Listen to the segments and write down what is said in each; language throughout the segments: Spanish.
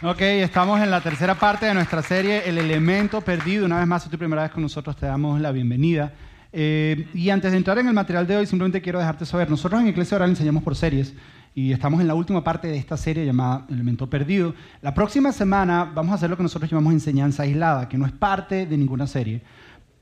Ok, estamos en la tercera parte de nuestra serie, El elemento perdido. Una vez más, si tu primera vez con nosotros, te damos la bienvenida. Eh, y antes de entrar en el material de hoy, simplemente quiero dejarte saber, nosotros en Iglesia Oral enseñamos por series y estamos en la última parte de esta serie llamada Elemento Perdido. La próxima semana vamos a hacer lo que nosotros llamamos enseñanza aislada, que no es parte de ninguna serie,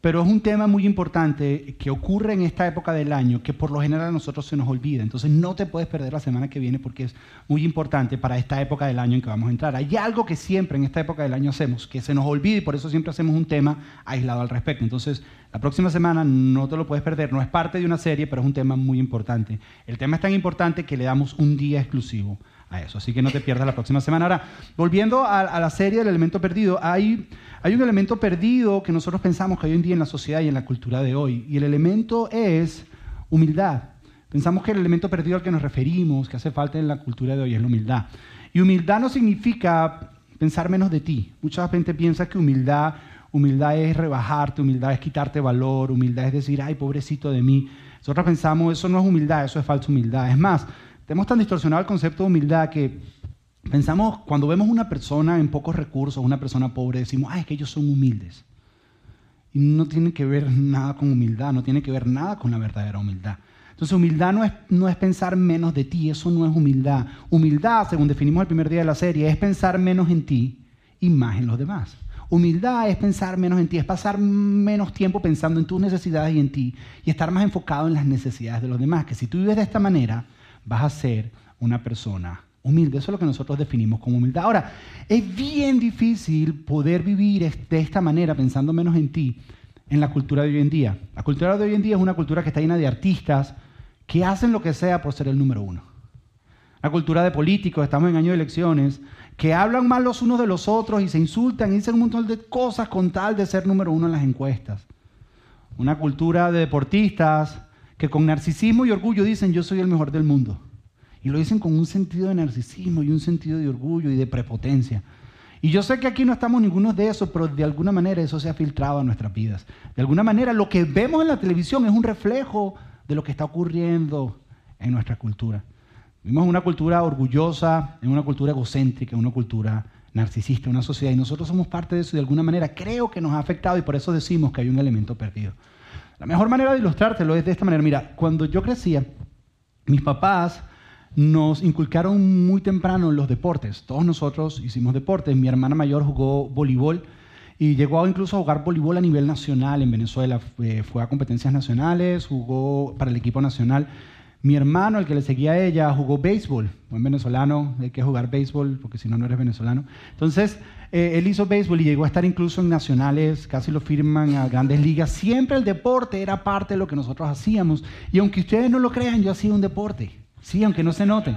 pero es un tema muy importante que ocurre en esta época del año que por lo general a nosotros se nos olvida. Entonces no te puedes perder la semana que viene porque es muy importante para esta época del año en que vamos a entrar. Hay algo que siempre en esta época del año hacemos, que se nos olvida y por eso siempre hacemos un tema aislado al respecto. Entonces la próxima semana no te lo puedes perder. No es parte de una serie, pero es un tema muy importante. El tema es tan importante que le damos un día exclusivo a eso. Así que no te pierdas la próxima semana. Ahora, volviendo a, la serie del elemento perdido, hay, hay un elemento perdido que nosotros pensamos que hoy en día en la sociedad y en la cultura de hoy. Y el elemento es humildad. Pensamos que el elemento perdido al que nos referimos, que hace falta en la cultura de hoy, es la humildad. Y humildad no significa pensar menos de ti. Mucha gente piensa que humildad, humildad es rebajarte, humildad es quitarte valor, humildad es decir, ay, pobrecito de mí. Nosotros pensamos, eso no es humildad, eso es falsa humildad. Es más, tenemos tan distorsionado el concepto de humildad que pensamos, cuando vemos una persona en pocos recursos, una persona pobre, decimos, ah, es que ellos son humildes. Y no tiene que ver nada con humildad, no tiene que ver nada con la verdadera humildad. Entonces, humildad no es, no es pensar menos de ti, eso no es humildad. Humildad, según definimos el primer día de la serie, es pensar menos en ti y más en los demás. Humildad es pensar menos en ti, es pasar menos tiempo pensando en tus necesidades y en ti y estar más enfocado en las necesidades de los demás. Que si tú vives de esta manera, vas a ser una persona humilde. Eso es lo que nosotros definimos como humildad. Ahora, es bien difícil poder vivir de esta manera, pensando menos en ti, en la cultura de hoy en día. La cultura de hoy en día es una cultura que está llena de artistas que hacen lo que sea por ser el número uno. La cultura de políticos, estamos en año de elecciones, que hablan mal los unos de los otros y se insultan y dicen un montón de cosas con tal de ser número uno en las encuestas. Una cultura de deportistas que con narcisismo y orgullo dicen yo soy el mejor del mundo. Y lo dicen con un sentido de narcisismo y un sentido de orgullo y de prepotencia. Y yo sé que aquí no estamos ninguno de esos, pero de alguna manera eso se ha filtrado a nuestras vidas. De alguna manera lo que vemos en la televisión es un reflejo de lo que está ocurriendo en nuestra cultura. Vivimos una cultura orgullosa, en una cultura egocéntrica, una cultura narcisista, una sociedad, y nosotros somos parte de eso y de alguna manera creo que nos ha afectado y por eso decimos que hay un elemento perdido. La mejor manera de ilustrártelo es de esta manera. Mira, cuando yo crecía, mis papás nos inculcaron muy temprano los deportes. Todos nosotros hicimos deportes. Mi hermana mayor jugó voleibol y llegó incluso a jugar voleibol a nivel nacional en Venezuela. Fue, a competencias nacionales, jugó para el equipo nacional. Mi hermano, el que le seguía a ella, jugó béisbol. Buen venezolano, hay que jugar béisbol porque si no, no eres venezolano. Entonces, eh, él hizo béisbol y llegó a estar incluso en nacionales, casi lo firman a grandes ligas. Siempre el deporte era parte de lo que nosotros hacíamos. Y aunque ustedes no lo crean, yo hacía un deporte. Sí, aunque no se noten.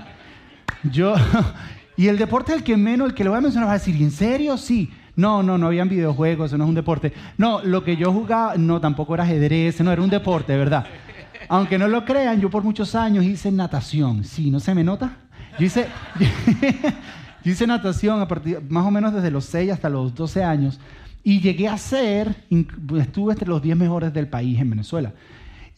Yo, y el deporte el que menos, el que le voy a mencionar, va a decir, ¿en serio? Sí. No, no, no habían videojuegos, eso no es un deporte. No, lo que yo jugaba, no, tampoco era ajedrez, no, era un deporte, ¿verdad? Aunque no lo crean, yo por muchos años hice natación. Sí, ¿no se me nota? Yo hice, yo hice natación a partir, más o menos desde los 6 hasta los 12 años y llegué a ser, estuve entre los 10 mejores del país en Venezuela.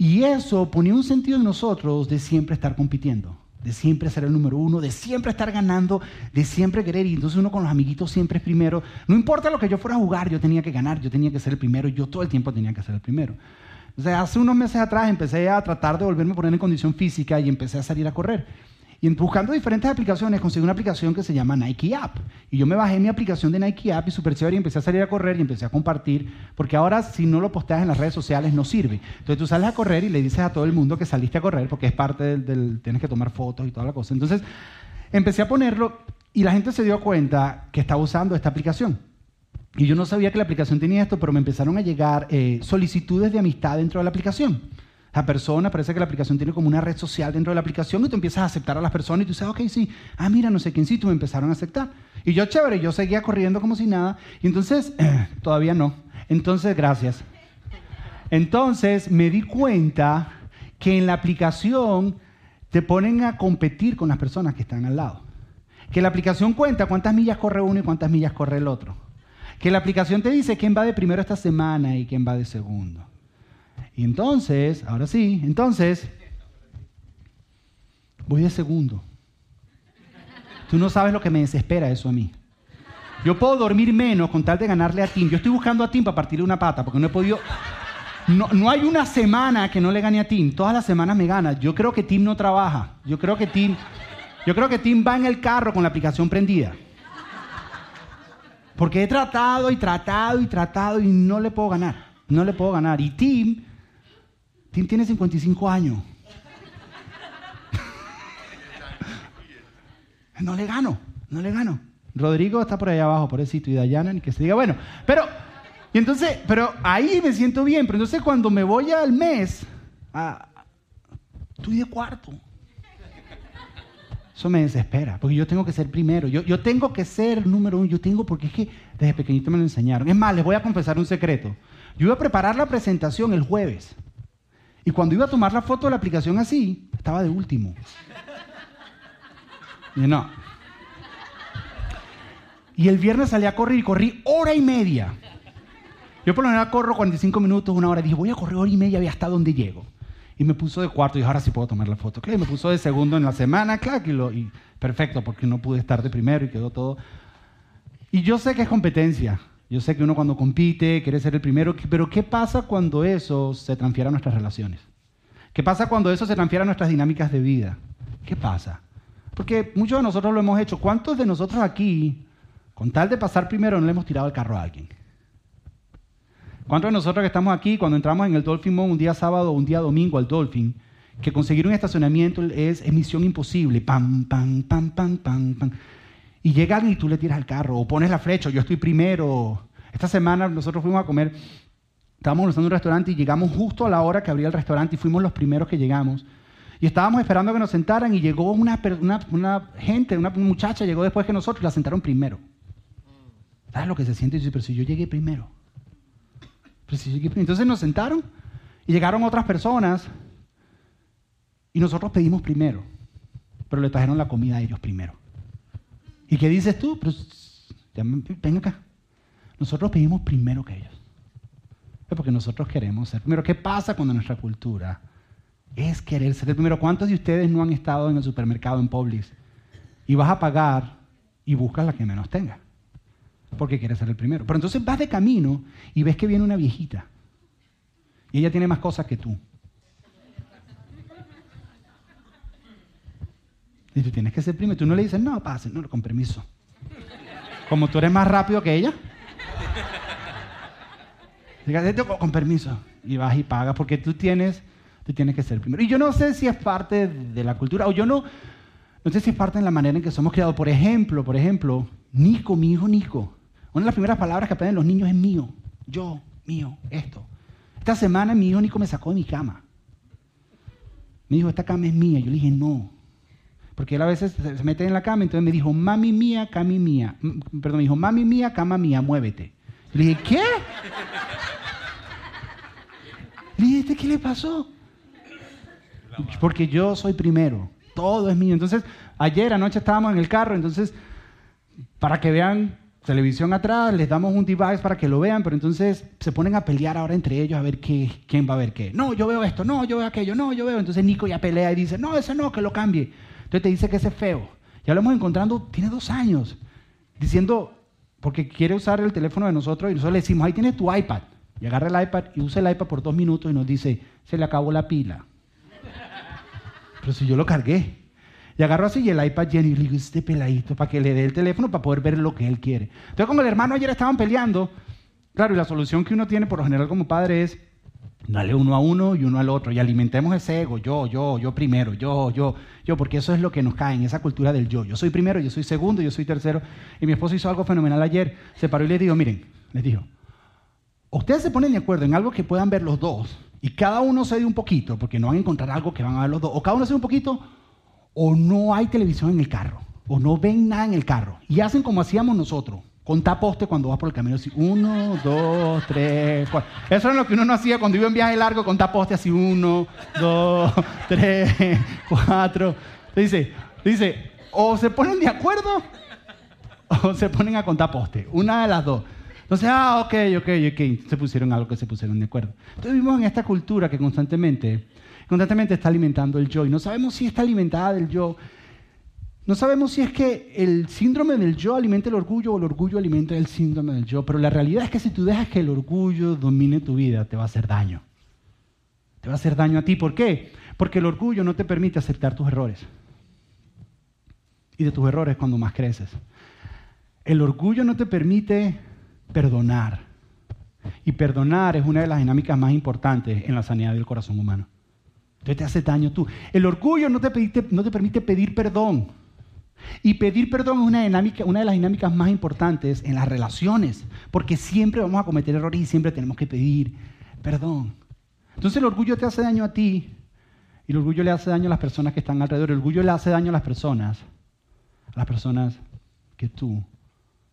Y eso ponía un sentido en nosotros de siempre estar compitiendo, de siempre ser el número uno, de siempre estar ganando, de siempre querer. Y entonces uno con los amiguitos siempre es primero. No importa lo que yo fuera a jugar, yo tenía que ganar, yo tenía que ser el primero, yo todo el tiempo tenía que ser el primero. O sea, hace unos meses atrás empecé a tratar de volverme a poner en condición física y empecé a salir a correr. Y buscando diferentes aplicaciones, conseguí una aplicación que se llama Nike App. Y yo me bajé mi aplicación de Nike App y súper chévere y empecé a salir a correr y empecé a compartir, porque ahora si no lo posteas en las redes sociales no sirve. Entonces tú sales a correr y le dices a todo el mundo que saliste a correr, porque es parte del, del tienes que tomar fotos y toda la cosa. Entonces empecé a ponerlo y la gente se dio cuenta que estaba usando esta aplicación. Y yo no sabía que la aplicación tenía esto, pero me empezaron a llegar eh, solicitudes de amistad dentro de la aplicación. La persona, parece que la aplicación tiene como una red social dentro de la aplicación y tú empiezas a aceptar a las personas y tú dices, ok, sí, ah, mira, no sé quién sí, tú me empezaron a aceptar. Y yo, chévere, yo seguía corriendo como si nada. Y entonces, todavía no. Entonces, gracias. Entonces me di cuenta que en la aplicación te ponen a competir con las personas que están al lado. Que la aplicación cuenta cuántas millas corre uno y cuántas millas corre el otro. Que la aplicación te dice quién va de primero esta semana y quién va de segundo. Y entonces, ahora sí, entonces, voy de segundo. Tú no sabes lo que me desespera eso a mí. Yo puedo dormir menos con tal de ganarle a Tim. Yo estoy buscando a Tim para partirle una pata porque no he podido... No, no hay una semana que no le gane a Tim. Todas las semanas me gana. Yo creo que Tim no trabaja. Yo creo que Tim... Yo creo que Tim va en el carro con la aplicación prendida. Porque he tratado y tratado y tratado y no le puedo ganar. No le puedo ganar. Y Tim, Tim tiene 55 años. no le gano, no le gano. Rodrigo está por allá abajo, por pobrecito, y Dayana, ni que se diga, bueno, pero, y entonces, pero ahí me siento bien, pero entonces cuando me voy al mes, estoy de cuarto. Eso me desespera, porque yo tengo que ser primero, yo, yo tengo que ser número uno, yo tengo, porque es que desde pequeñito me lo enseñaron. Es más, les voy a confesar un secreto. Yo iba a preparar la presentación el jueves, y cuando iba a tomar la foto de la aplicación así, estaba de último. Y no. Y el viernes salí a correr y corrí hora y media. Yo por lo general corro 45 minutos, una hora. Dije, voy a correr hora y media hasta dónde llego. Y me puso de cuarto y dije, ahora sí puedo tomar la foto. Claro, y me puso de segundo en la semana, claro, y, lo, y perfecto, porque no pude estar de primero y quedó todo. Y yo sé que es competencia. Yo sé que uno cuando compite quiere ser el primero, pero ¿qué pasa cuando eso se transfiere a nuestras relaciones? ¿Qué pasa cuando eso se transfiere a nuestras dinámicas de vida? ¿Qué pasa? Porque muchos de nosotros lo hemos hecho. ¿Cuántos de nosotros aquí, con tal de pasar primero, no le hemos tirado el carro a alguien? ¿Cuántos de nosotros que estamos aquí, cuando entramos en el Dolphin Mall un día sábado o un día domingo al Dolphin, que conseguir un estacionamiento es, misión imposible? Pam, pam, pam, pam, pam, pam. Y llegan y tú le tiras el carro, o pones la flecha, yo estoy primero. Esta semana nosotros fuimos a comer, estábamos en un restaurante y llegamos justo a la hora que abría el restaurante y fuimos los primeros que llegamos. Y estábamos esperando que nos sentaran y llegó una, una, gente, una muchacha llegó después que nosotros, la sentaron primero. ¿Sabes lo que se siente? Y dice, yo llegué primero. Pero si yo llegué primero. Entonces nos sentaron y llegaron otras personas y nosotros pedimos primero, pero le trajeron la comida a ellos primero. ¿Y qué dices tú? ven acá. Nosotros pedimos primero que ellos. Es porque nosotros queremos ser primero. ¿Qué pasa cuando nuestra cultura es querer ser el primero. ¿Cuántos de ustedes no han estado en el supermercado en Publix y vas a pagar y buscas la que menos tenga? Porque quieres ser el primero. Pero entonces vas de camino y ves que viene una viejita y ella tiene más cosas que tú. Tienes que ser primero. Tú no le dices, no, pase, no, con permiso. Como tú eres más rápido que ella. Dígate con permiso. Y vas y pagas porque tú tienes tú tienes que ser primero. Y yo no sé si es parte de la cultura, o yo no, no sé si es parte de la manera en que somos criados. Por ejemplo, por ejemplo, Nico, mi hijo Nico. Una de las primeras palabras que aprenden los niños es mío. Yo, mío, esto. Esta semana mi hijo Nico me sacó de mi cama. Me dijo, esta cama es mía. Yo le dije, no. Porque él a veces se mete en la cama, entonces me dijo, mami mía, cami mía. Perdón, me dijo, mami mía, cama mía, muévete. Le dije, ¿qué? Le dije, ¿este qué le pasó? Porque yo soy primero. Todo es mío. Entonces, ayer anoche estábamos en el carro, entonces, para que vean televisión atrás, les damos un device para que lo vean, pero entonces se ponen a pelear ahora entre ellos a ver qué, quién va a ver qué. No, yo veo esto, no, yo veo aquello, no, yo veo. Entonces Nico ya pelea y dice, no, ese no, que lo cambie. Entonces te dice que ese es feo. Ya lo hemos encontrado, tiene dos años, diciendo, porque quiere usar el teléfono de nosotros y nosotros le decimos, ahí tienes tu iPad. Y agarra el iPad y usa el iPad por dos minutos y nos dice, se le acabó la pila. Pero si yo lo cargué. Y agarro así y el iPad lleno y le digo, este peladito, para que le dé el teléfono para poder ver lo que él quiere. Entonces, como el hermano ayer estaban peleando, claro, y la solución que uno tiene por lo general como padre es, dale uno a uno y uno al otro, y alimentemos ese ego, yo, yo, yo primero, yo, yo, yo, porque eso es lo que nos cae en esa cultura del yo. Yo soy primero, yo soy segundo, yo soy tercero. Y mi esposo hizo algo fenomenal ayer, se paró y le dijo, miren, les dijo, ustedes se ponen de acuerdo en algo que puedan ver los dos, y cada uno cede un poquito, porque no van a encontrar algo que van a ver los dos, o cada uno cede un poquito, o no hay televisión en el carro, o no ven nada en el carro. Y hacen como hacíamos nosotros, contar poste cuando vas por el camino, así, uno, dos, tres, cuatro. Eso es lo que uno no hacía cuando iba en viaje largo, contar poste así, uno, dos, tres, cuatro. Dice, dice, o se ponen de acuerdo, o se ponen a contar poste, una de las dos. Entonces, ah, ok, ok, ok, se pusieron algo que se pusieron de acuerdo. Entonces vivimos en esta cultura que constantemente, constantemente está alimentando el yo y no sabemos si está alimentada del yo. No sabemos si es que el síndrome del yo alimenta el orgullo o el orgullo alimenta el síndrome del yo, pero la realidad es que si tú dejas que el orgullo domine tu vida, te va a hacer daño. Te va a hacer daño a ti. ¿Por qué? Porque el orgullo no te permite aceptar tus errores. Y de tus errores cuando más creces. El orgullo no te permite perdonar. Y perdonar es una de las dinámicas más importantes en la sanidad del corazón humano. Entonces te hace daño tú. El orgullo no te, no te permite pedir perdón. Y pedir perdón es una, dinámica, una de las dinámicas más importantes en las relaciones, porque siempre vamos a cometer errores y siempre tenemos que pedir perdón. Entonces el orgullo te hace daño a ti y el orgullo le hace daño a las personas que están alrededor. El orgullo le hace daño a las personas, a las personas que tú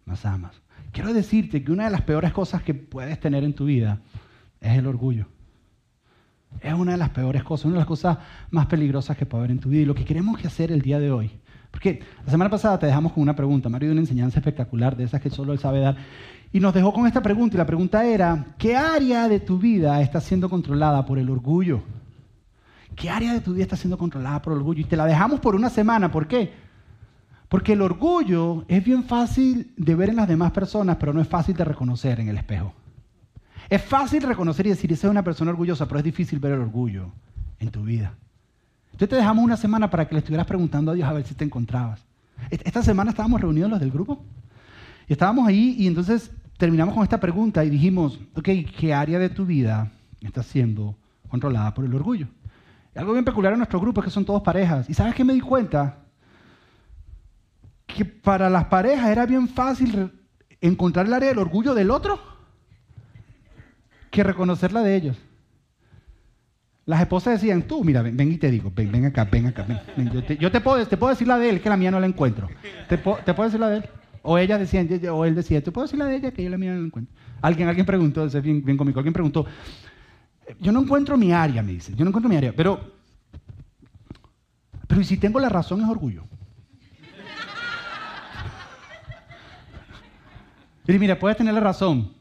más amas. Quiero decirte que una de las peores cosas que puedes tener en tu vida es el orgullo. Es una de las peores cosas, una de las cosas más peligrosas que puede haber en tu vida. Y lo que queremos hacer el día de hoy, porque la semana pasada te dejamos con una pregunta, Mario dio una enseñanza espectacular de esas que solo él sabe dar, y nos dejó con esta pregunta, y la pregunta era, ¿qué área de tu vida está siendo controlada por el orgullo? ¿Qué área de tu vida está siendo controlada por el orgullo? Y te la dejamos por una semana, ¿por qué? Porque el orgullo es bien fácil de ver en las demás personas, pero no es fácil de reconocer en el espejo. Es fácil reconocer y decir, esa es una persona orgullosa, pero es difícil ver el orgullo en tu vida. Entonces te dejamos una semana para que le estuvieras preguntando a Dios a ver si te encontrabas. Esta semana estábamos reunidos los del grupo y estábamos ahí y entonces terminamos con esta pregunta y dijimos, ok, ¿qué área de tu vida está siendo controlada por el orgullo? Algo bien peculiar en nuestro grupo es que son todos parejas. ¿Y sabes qué me di cuenta? Que para las parejas era bien fácil encontrar el área del orgullo del otro que reconocerla de ellos. Las esposas decían, tú, mira, ven, ven y te digo, ven, ven acá, ven acá. Yo, te, puedo, te puedo decir la de él, que la mía no la encuentro. Te, te puedo decir la de él. O ella decía, o él decía, te puedo decir la de ella, que yo la mía no la encuentro. Alguien, alguien preguntó, es bien, bien cómico, alguien preguntó, yo no encuentro mi área, me dice, yo no encuentro mi área, pero, pero si tengo la razón es orgullo. Y mira, puedes tener la razón,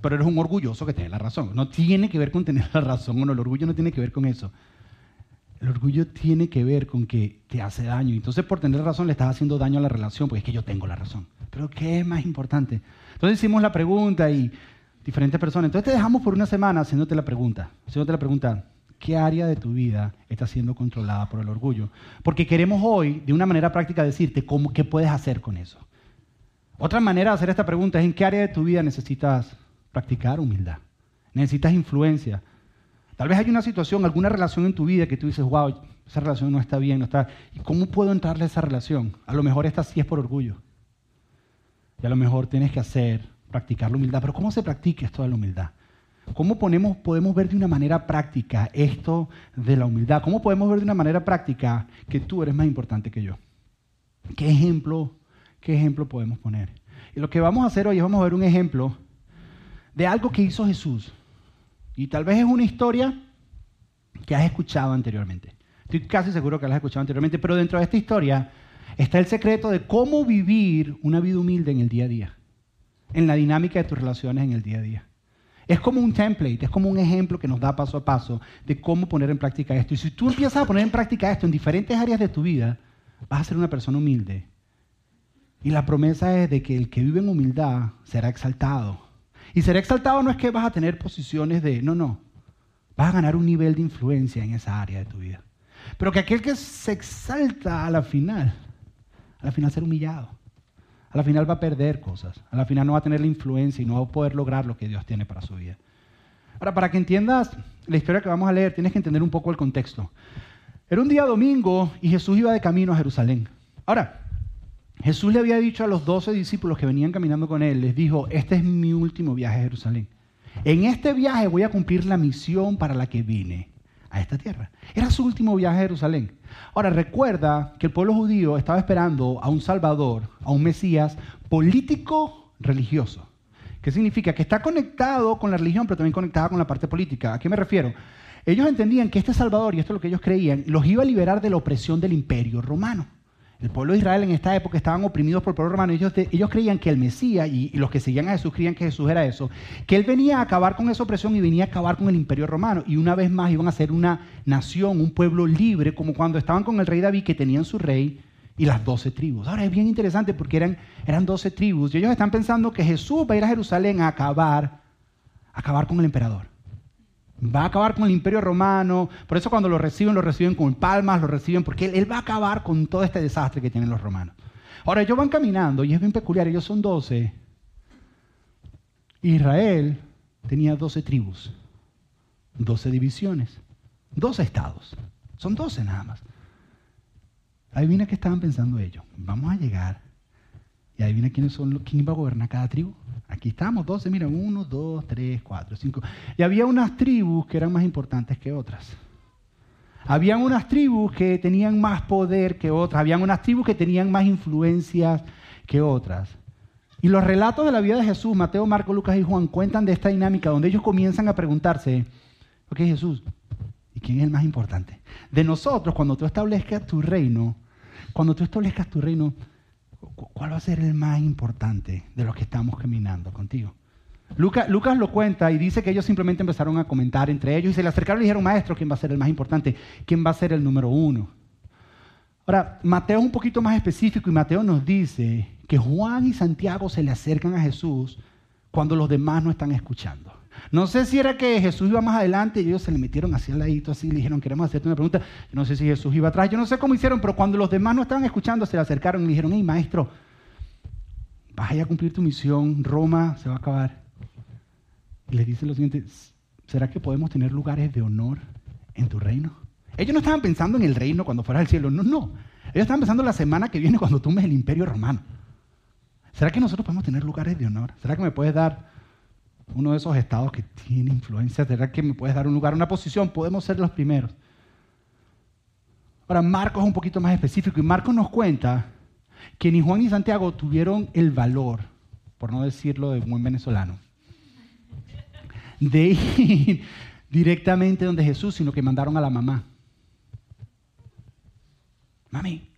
pero eres un orgulloso que tiene la razón. No tiene que ver con tener la razón o no, el orgullo no tiene que ver con eso. El orgullo tiene que ver con que te hace daño. Entonces, por tener razón, le estás haciendo daño a la relación, porque es que yo tengo la razón. Pero, ¿qué es más importante? Entonces hicimos la pregunta y diferentes personas. Entonces te dejamos por una semana haciéndote la pregunta. Haciéndote la pregunta, ¿qué área de tu vida está siendo controlada por el orgullo? Porque queremos hoy, de una manera práctica, decirte cómo, qué puedes hacer con eso. Otra manera de hacer esta pregunta es en qué área de tu vida necesitas practicar humildad. Necesitas influencia. Tal vez hay una situación, alguna relación en tu vida que tú dices, wow, esa relación no está bien, no está. ¿Y cómo puedo entrarle a esa relación? A lo mejor esta sí es por orgullo. Y a lo mejor tienes que hacer, practicar la humildad. Pero ¿cómo se practica esto de la humildad? ¿Cómo ponemos, podemos ver de una manera práctica esto de la humildad? ¿Cómo podemos ver de una manera práctica que tú eres más importante que yo? ¿Qué ejemplo, qué ejemplo podemos poner? Y lo que vamos a hacer hoy es vamos a ver un ejemplo de algo que hizo Jesús. Y tal vez es una historia que has escuchado anteriormente. Estoy casi seguro que la has escuchado anteriormente, pero dentro de esta historia está el secreto de cómo vivir una vida humilde en el día a día, en la dinámica de tus relaciones en el día a día. Es como un template, es como un ejemplo que nos da paso a paso de cómo poner en práctica esto. Y si tú empiezas a poner en práctica esto en diferentes áreas de tu vida, vas a ser una persona humilde. Y la promesa es de que el que vive en humildad será exaltado y ser exaltado no es que vas a tener posiciones de, no, no, vas a ganar un nivel de influencia en esa área de tu vida. Pero que aquel que se exalta a la final, a la final ser humillado. A la final va a perder cosas. A la final no va a tener la influencia y no va a poder lograr lo que Dios tiene para su vida. Ahora, para que entiendas la historia que vamos a leer, tienes que entender un poco el contexto. Era un día domingo y Jesús iba de camino a Jerusalén. Ahora, Jesús le había dicho a los doce discípulos que venían caminando con él, les dijo, este es mi último viaje a Jerusalén. En este viaje voy a cumplir la misión para la que vine a esta tierra. Era su último viaje a Jerusalén. Ahora recuerda que el pueblo judío estaba esperando a un Salvador, a un Mesías político religioso. ¿Qué significa? Que está conectado con la religión, pero también conectado con la parte política. ¿A qué me refiero? Ellos entendían que este Salvador, y esto es lo que ellos creían, los iba a liberar de la opresión del imperio romano. El pueblo de Israel en esta época estaban oprimidos por el pueblo romano. Ellos, ellos creían que el Mesías, y, los que seguían a Jesús creían que Jesús era eso, que él venía a acabar con esa opresión y venía a acabar con el imperio romano. Y una vez más iban a ser una nación, un pueblo libre, como cuando estaban con el rey David, que tenían su rey, y las doce tribus. Ahora es bien interesante porque eran, eran 12 tribus y ellos están pensando que Jesús va a ir a Jerusalén a acabar, a acabar con el emperador. Va a acabar con el imperio romano. Por eso cuando lo reciben, lo reciben con palmas, lo reciben porque él, va a acabar con todo este desastre que tienen los romanos. Ahora ellos van caminando y es bien peculiar, ellos son 12. Israel tenía 12 tribus, 12 divisiones, 12 estados. Son 12 nada más. Adivina qué estaban pensando ellos. Vamos a llegar y adivina quiénes son quién va a gobernar cada tribu. Aquí estamos, 12, mira, 1, 2, 3, 4, 5. Y había unas tribus que eran más importantes que otras. Habían unas tribus que tenían más poder que otras. Habían unas tribus que tenían más influencias que otras. Y los relatos de la vida de Jesús, Mateo, Marco, Lucas y Juan, cuentan de esta dinámica donde ellos comienzan a preguntarse, ok Jesús, ¿y quién es el más importante? De nosotros, cuando tú establezcas tu reino, cuando tú establezcas tu reino, ¿cuál va a ser el más importante de los que estamos caminando contigo? Lucas, lo cuenta y dice que ellos simplemente empezaron a comentar entre ellos y se le acercaron y le dijeron, maestro, ¿quién va a ser el más importante? ¿Quién va a ser el número uno? Ahora, Mateo es un poquito más específico y Mateo nos dice que Juan y Santiago se le acercan a Jesús cuando los demás no están escuchando. No sé si era que Jesús iba más adelante y ellos se le metieron así al ladito, así, le dijeron, queremos hacerte una pregunta. Yo no sé si Jesús iba atrás, yo no sé cómo hicieron, pero cuando los demás no estaban escuchando, se le acercaron y le dijeron, hey, maestro, vas a cumplir tu misión, Roma se va a acabar. Y les dice lo siguiente, ¿será que podemos tener lugares de honor en tu reino? Ellos no estaban pensando en el reino cuando fuera al cielo, no, no. Ellos estaban pensando en la semana que viene cuando tomes el imperio romano. ¿Será que nosotros podemos tener lugares de honor? ¿Será que me puedes dar uno de esos estados que tiene influencia, ¿será que me puedes dar un lugar, una posición? Podemos ser los primeros. Ahora, Marcos es un poquito más específico y Marcos nos cuenta que ni Juan ni Santiago tuvieron el valor, por no decirlo de buen venezolano, de ir directamente donde Jesús, sino que mandaron a la mamá. Mami,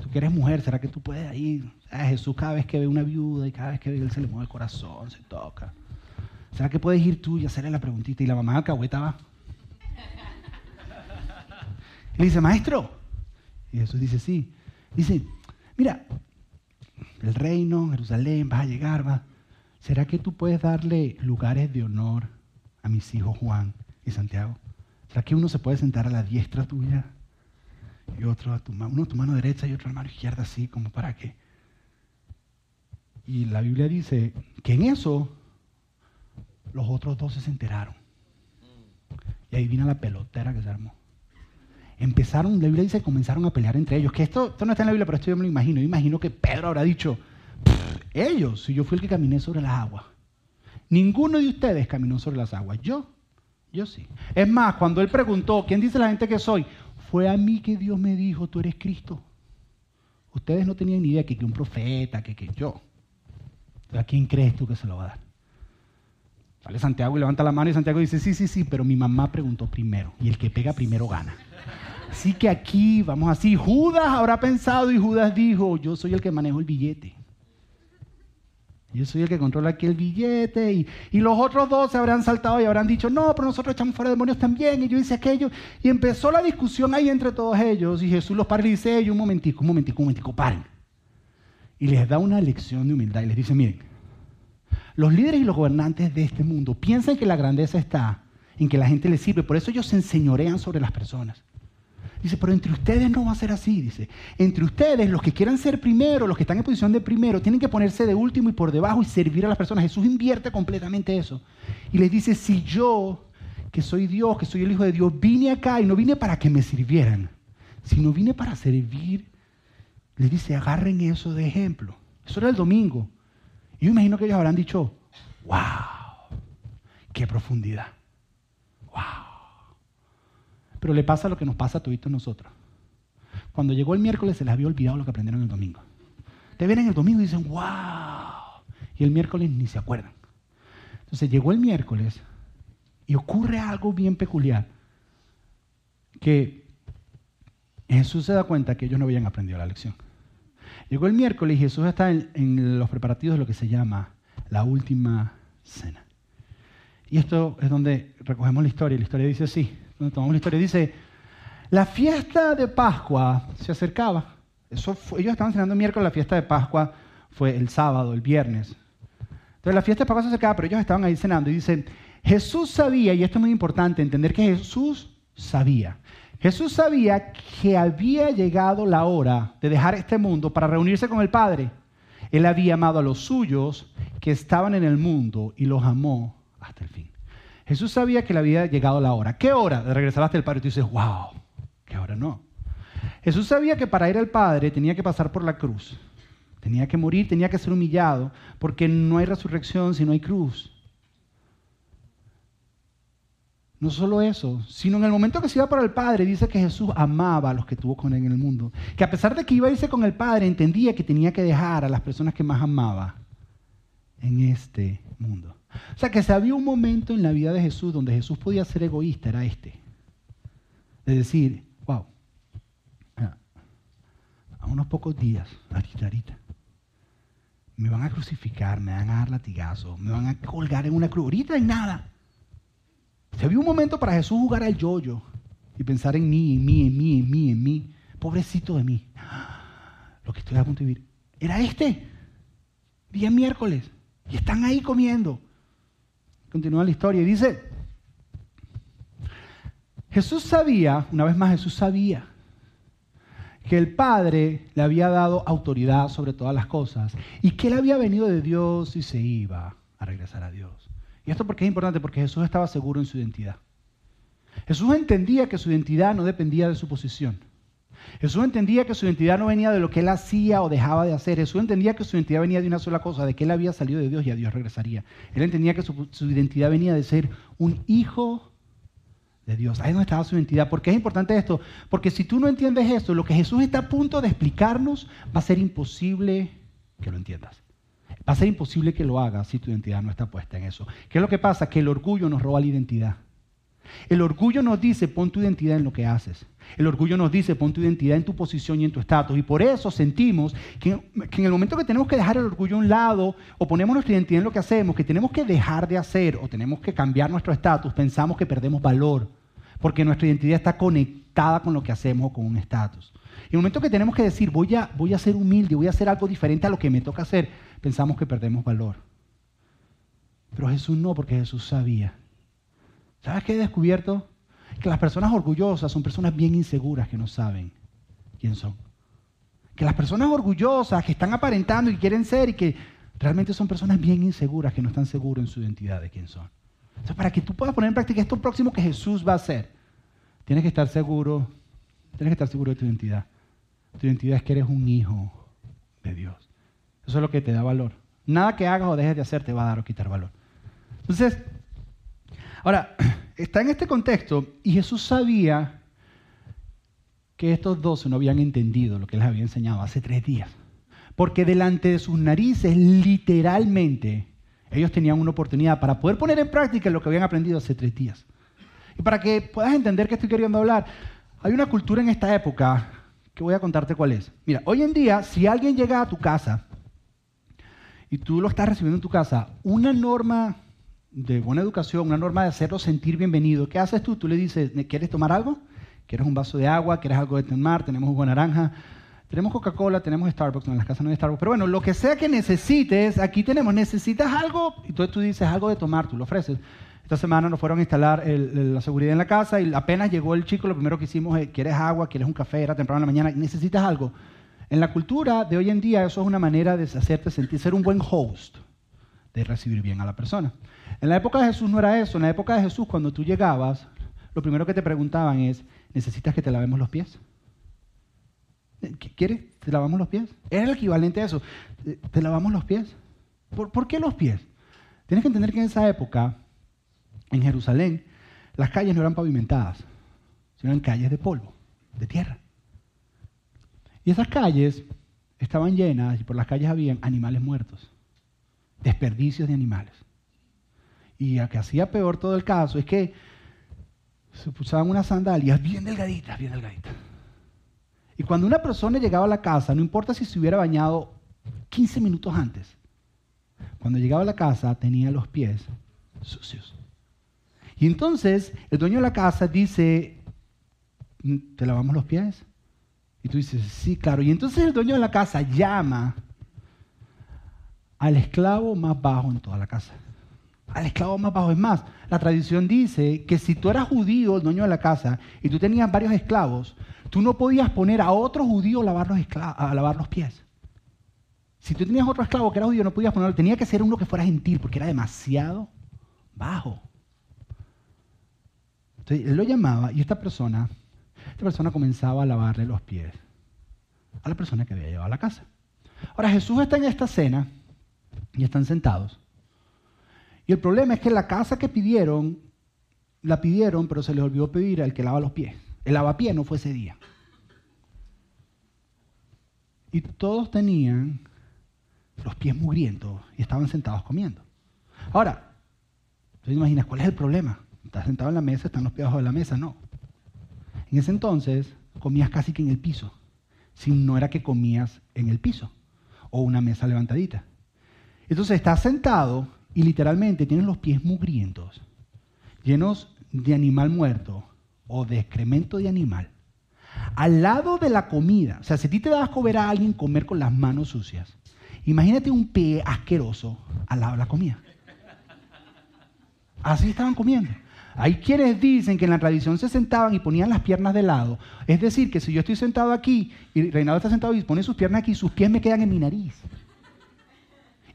tú que eres mujer, ¿será que tú puedes ir? A Jesús cada vez que ve una viuda y cada vez que ve él se le mueve el corazón, se toca. ¿Será que puedes ir tú y hacerle la preguntita? Y la mamá alcahueta va. Y le dice, maestro. Y Jesús dice, sí. Dice, mira, el reino, Jerusalén, vas a llegar, va. ¿Será que tú puedes darle lugares de honor a mis hijos Juan y Santiago? ¿Será que uno se puede sentar a la diestra tuya y otro a tu mano, uno a tu mano derecha y otro a la mano izquierda, así como para qué? Y la Biblia dice que en eso los otros dos se enteraron. Y ahí vino la pelotera que se armó. Empezaron, la Biblia dice, comenzaron a pelear entre ellos. Que esto, esto no está en la Biblia, pero esto yo me lo imagino. Yo imagino que Pedro habrá dicho, ellos, si yo fui el que caminé sobre las aguas. Ninguno de ustedes caminó sobre las aguas. Yo, yo sí. Es más, cuando él preguntó, ¿quién dice la gente que soy? Fue a mí que Dios me dijo, tú eres Cristo. Ustedes no tenían ni idea que, que un profeta, que, que yo. ¿A quién crees tú que se lo va a dar? Sale Santiago y levanta la mano y Santiago dice, sí, sí, sí, pero mi mamá preguntó primero y el que pega primero gana. Así que aquí vamos así. Judas habrá pensado y Judas dijo, yo soy el que manejo el billete. Yo soy el que controla aquí el billete. Y, y, los otros dos se habrán saltado y habrán dicho, no, pero nosotros echamos fuera demonios también. Y yo hice aquello. Y empezó la discusión ahí entre todos ellos. Y Jesús los para y dice, un momentico, un momentico, un momentico, paren. Y les da una lección de humildad y les dice, miren, los líderes y los gobernantes de este mundo piensan que la grandeza está en que la gente les sirve. Por eso ellos se enseñorean sobre las personas. Dice, pero entre ustedes no va a ser así, dice. Entre ustedes, los que quieran ser primero, los que están en posición de primero, tienen que ponerse de último y por debajo y servir a las personas. Jesús invierte completamente eso. Y les dice, si yo, que soy Dios, que soy el Hijo de Dios, vine acá y no vine para que me sirvieran, sino vine para servir, les dice, agarren eso de ejemplo. Eso era el domingo. Y yo imagino que ellos habrán dicho, wow, qué profundidad. Wow. Pero le pasa lo que nos pasa a todos nosotros. Cuando llegó el miércoles se les había olvidado lo que aprendieron el domingo. Te ven en el domingo y dicen, wow. Y el miércoles ni se acuerdan. Entonces llegó el miércoles y ocurre algo bien peculiar. Que Jesús se da cuenta que ellos no habían aprendido la lección. Llegó el miércoles y Jesús está en, los preparativos de lo que se llama la última cena. Y esto es donde recogemos la historia. La historia dice así, donde tomamos la historia, dice, La fiesta de Pascua se acercaba. Eso ellos estaban cenando miércoles, la fiesta de Pascua fue el sábado, el viernes. Entonces la fiesta de Pascua se acercaba, pero ellos estaban ahí cenando y dicen, Jesús sabía, y esto es muy importante, entender que Jesús sabía. Jesús sabía que había llegado la hora de dejar este mundo para reunirse con el Padre. Él había amado a los suyos que estaban en el mundo y los amó hasta el fin. Jesús sabía que le había llegado la hora. ¿Qué hora de regresar hasta el Padre? Y tú dices, wow, ¿qué hora no? Jesús sabía que para ir al Padre tenía que pasar por la cruz. Tenía que morir, tenía que ser humillado, porque no hay resurrección si no hay cruz. No solo eso, sino en el momento que se iba para el Padre, dice que Jesús amaba a los que tuvo con él en el mundo. Que a pesar de que iba a irse con el Padre, entendía que tenía que dejar a las personas que más amaba en este mundo. O sea que si había un momento en la vida de Jesús donde Jesús podía ser egoísta, era este. De decir, wow, a unos pocos días, ahorita, me van a crucificar, me van a dar latigazos, me van a colgar en una cruz. Ahorita hay nada. Si había un momento para Jesús jugar al yoyo y pensar en mí, en mí, en mí, en mí, en mí, pobrecito de mí, lo que estoy a punto de vivir, era este, día miércoles, y están ahí comiendo. Continúa la historia y dice, Jesús sabía, una vez más Jesús sabía, que el Padre le había dado autoridad sobre todas las cosas y que él había venido de Dios y se iba a regresar a Dios. Y esto porque es importante, porque Jesús estaba seguro en su identidad. Jesús entendía que su identidad no dependía de su posición. Jesús entendía que su identidad no venía de lo que él hacía o dejaba de hacer. Jesús entendía que su identidad venía de una sola cosa, de que él había salido de Dios y a Dios regresaría. Él entendía que su, su identidad venía de ser un hijo de Dios. Ahí es donde estaba su identidad. ¿Por qué es importante esto? Porque si tú no entiendes esto, lo que Jesús está a punto de explicarnos va a ser imposible que lo entiendas. Va a ser imposible que lo hagas si tu identidad no está puesta en eso. ¿Qué es lo que pasa? Que el orgullo nos roba la identidad. El orgullo nos dice, pon tu identidad en lo que haces. El orgullo nos dice, pon tu identidad en tu posición y en tu estatus. Y por eso sentimos que, que, en el momento que tenemos que dejar el orgullo a un lado o ponemos nuestra identidad en lo que hacemos, que tenemos que dejar de hacer o tenemos que cambiar nuestro estatus, pensamos que perdemos valor. Porque nuestra identidad está conectada con lo que hacemos o con un estatus. Y en el momento que tenemos que decir, voy a, voy a ser humilde, voy a hacer algo diferente a lo que me toca hacer, pensamos que perdemos valor. Pero Jesús no, porque Jesús sabía. ¿Sabes qué he descubierto? Que las personas orgullosas son personas bien inseguras que no saben quién son. Que las personas orgullosas que están aparentando y quieren ser y que realmente son personas bien inseguras que no están seguros en su identidad de quién son. Entonces, para que tú puedas poner en práctica esto próximo que Jesús va a hacer, tienes que estar seguro, tienes que estar seguro de tu identidad. Tu identidad es que eres un hijo de Dios. Eso es lo que te da valor. Nada que hagas o dejes de hacer te va a dar o quitar valor. Entonces, ahora, está en este contexto y Jesús sabía que estos dos no habían entendido lo que les había enseñado hace tres días. Porque delante de sus narices, literalmente, ellos tenían una oportunidad para poder poner en práctica lo que habían aprendido hace tres días. Y para que puedas entender qué estoy queriendo hablar, hay una cultura en esta época que voy a contarte cuál es. Mira, hoy en día, si alguien llega a tu casa y tú lo estás recibiendo en tu casa, una norma de buena educación, una norma de hacerlo sentir bienvenido, ¿qué haces tú? Tú le dices, ¿quieres tomar algo? ¿Quieres un vaso de agua? ¿Quieres algo de tomar? Tenemos jugo de naranja. Tenemos Coca-Cola, tenemos Starbucks, en las casas no hay Starbucks. Pero bueno, lo que sea que necesites, aquí tenemos, necesitas algo, entonces tú dices algo de tomar, tú lo ofreces. Esta semana nos fueron a instalar la seguridad en la casa y apenas llegó el chico, lo primero que hicimos es, ¿quieres agua? ¿Quieres un café? Era temprano en la mañana, necesitas algo. En la cultura de hoy en día eso es una manera de hacerte sentir, ser un buen host, de recibir bien a la persona. En la época de Jesús no era eso. En la época de Jesús, cuando tú llegabas, lo primero que te preguntaban es, ¿necesitas que te lavemos los pies? ¿Quieres? ¿Te lavamos los pies? Era el equivalente a eso. ¿Te lavamos los pies? ¿Por, ¿Por, qué los pies? Tienes que entender que en esa época, en Jerusalén, las calles no eran pavimentadas, sino eran calles de polvo, de tierra. Y esas calles estaban llenas y por las calles habían animales muertos, desperdicios de animales. Y lo que hacía peor todo el caso es que se usaban unas sandalias bien delgaditas, bien delgaditas y cuando una persona llegaba a la casa, no importa si se hubiera bañado 15 minutos antes, cuando llegaba a la casa tenía los pies sucios. Y entonces el dueño de la casa dice, ¿te lavamos los pies? Y tú dices, sí, claro. Y entonces el dueño de la casa llama al esclavo más bajo en toda la casa. Al esclavo más bajo. Es más, la tradición dice que si tú eras judío, el dueño de la casa, y tú tenías varios esclavos, tú no podías poner a otro judío a lavar los, a lavar los pies. Si tú tenías otro esclavo que era judío, no podías ponerlo. Tenía que ser uno que fuera gentil, porque era demasiado bajo. Entonces él lo llamaba y esta persona, esta persona comenzaba a lavarle los pies a la persona que había llevado a la casa. Ahora Jesús está en esta cena y están sentados. Y el problema es que la casa que pidieron, la pidieron, pero se les olvidó pedir al que lava los pies. El lavapiés no fue ese día. Y todos tenían los pies mugrientos y estaban sentados comiendo. Ahora, ¿tú te imaginas cuál es el problema? Estás sentado en la mesa, están los pies abajo de la mesa, no. En ese entonces comías casi que en el piso, si no era que comías en el piso o una mesa levantadita. Entonces estás sentado y literalmente tienes los pies mugrientos, llenos de animal muerto o de excremento de animal, al lado de la comida. O sea, si a ti te das a a alguien comer con las manos sucias, Imagínate un pie asqueroso al lado de la comida. Así estaban comiendo. Hay quienes dicen que en la tradición se sentaban y ponían las piernas de lado. Es decir, que si yo estoy sentado aquí y Reinaldo está sentado y pone sus piernas aquí, sus pies me quedan en mi nariz.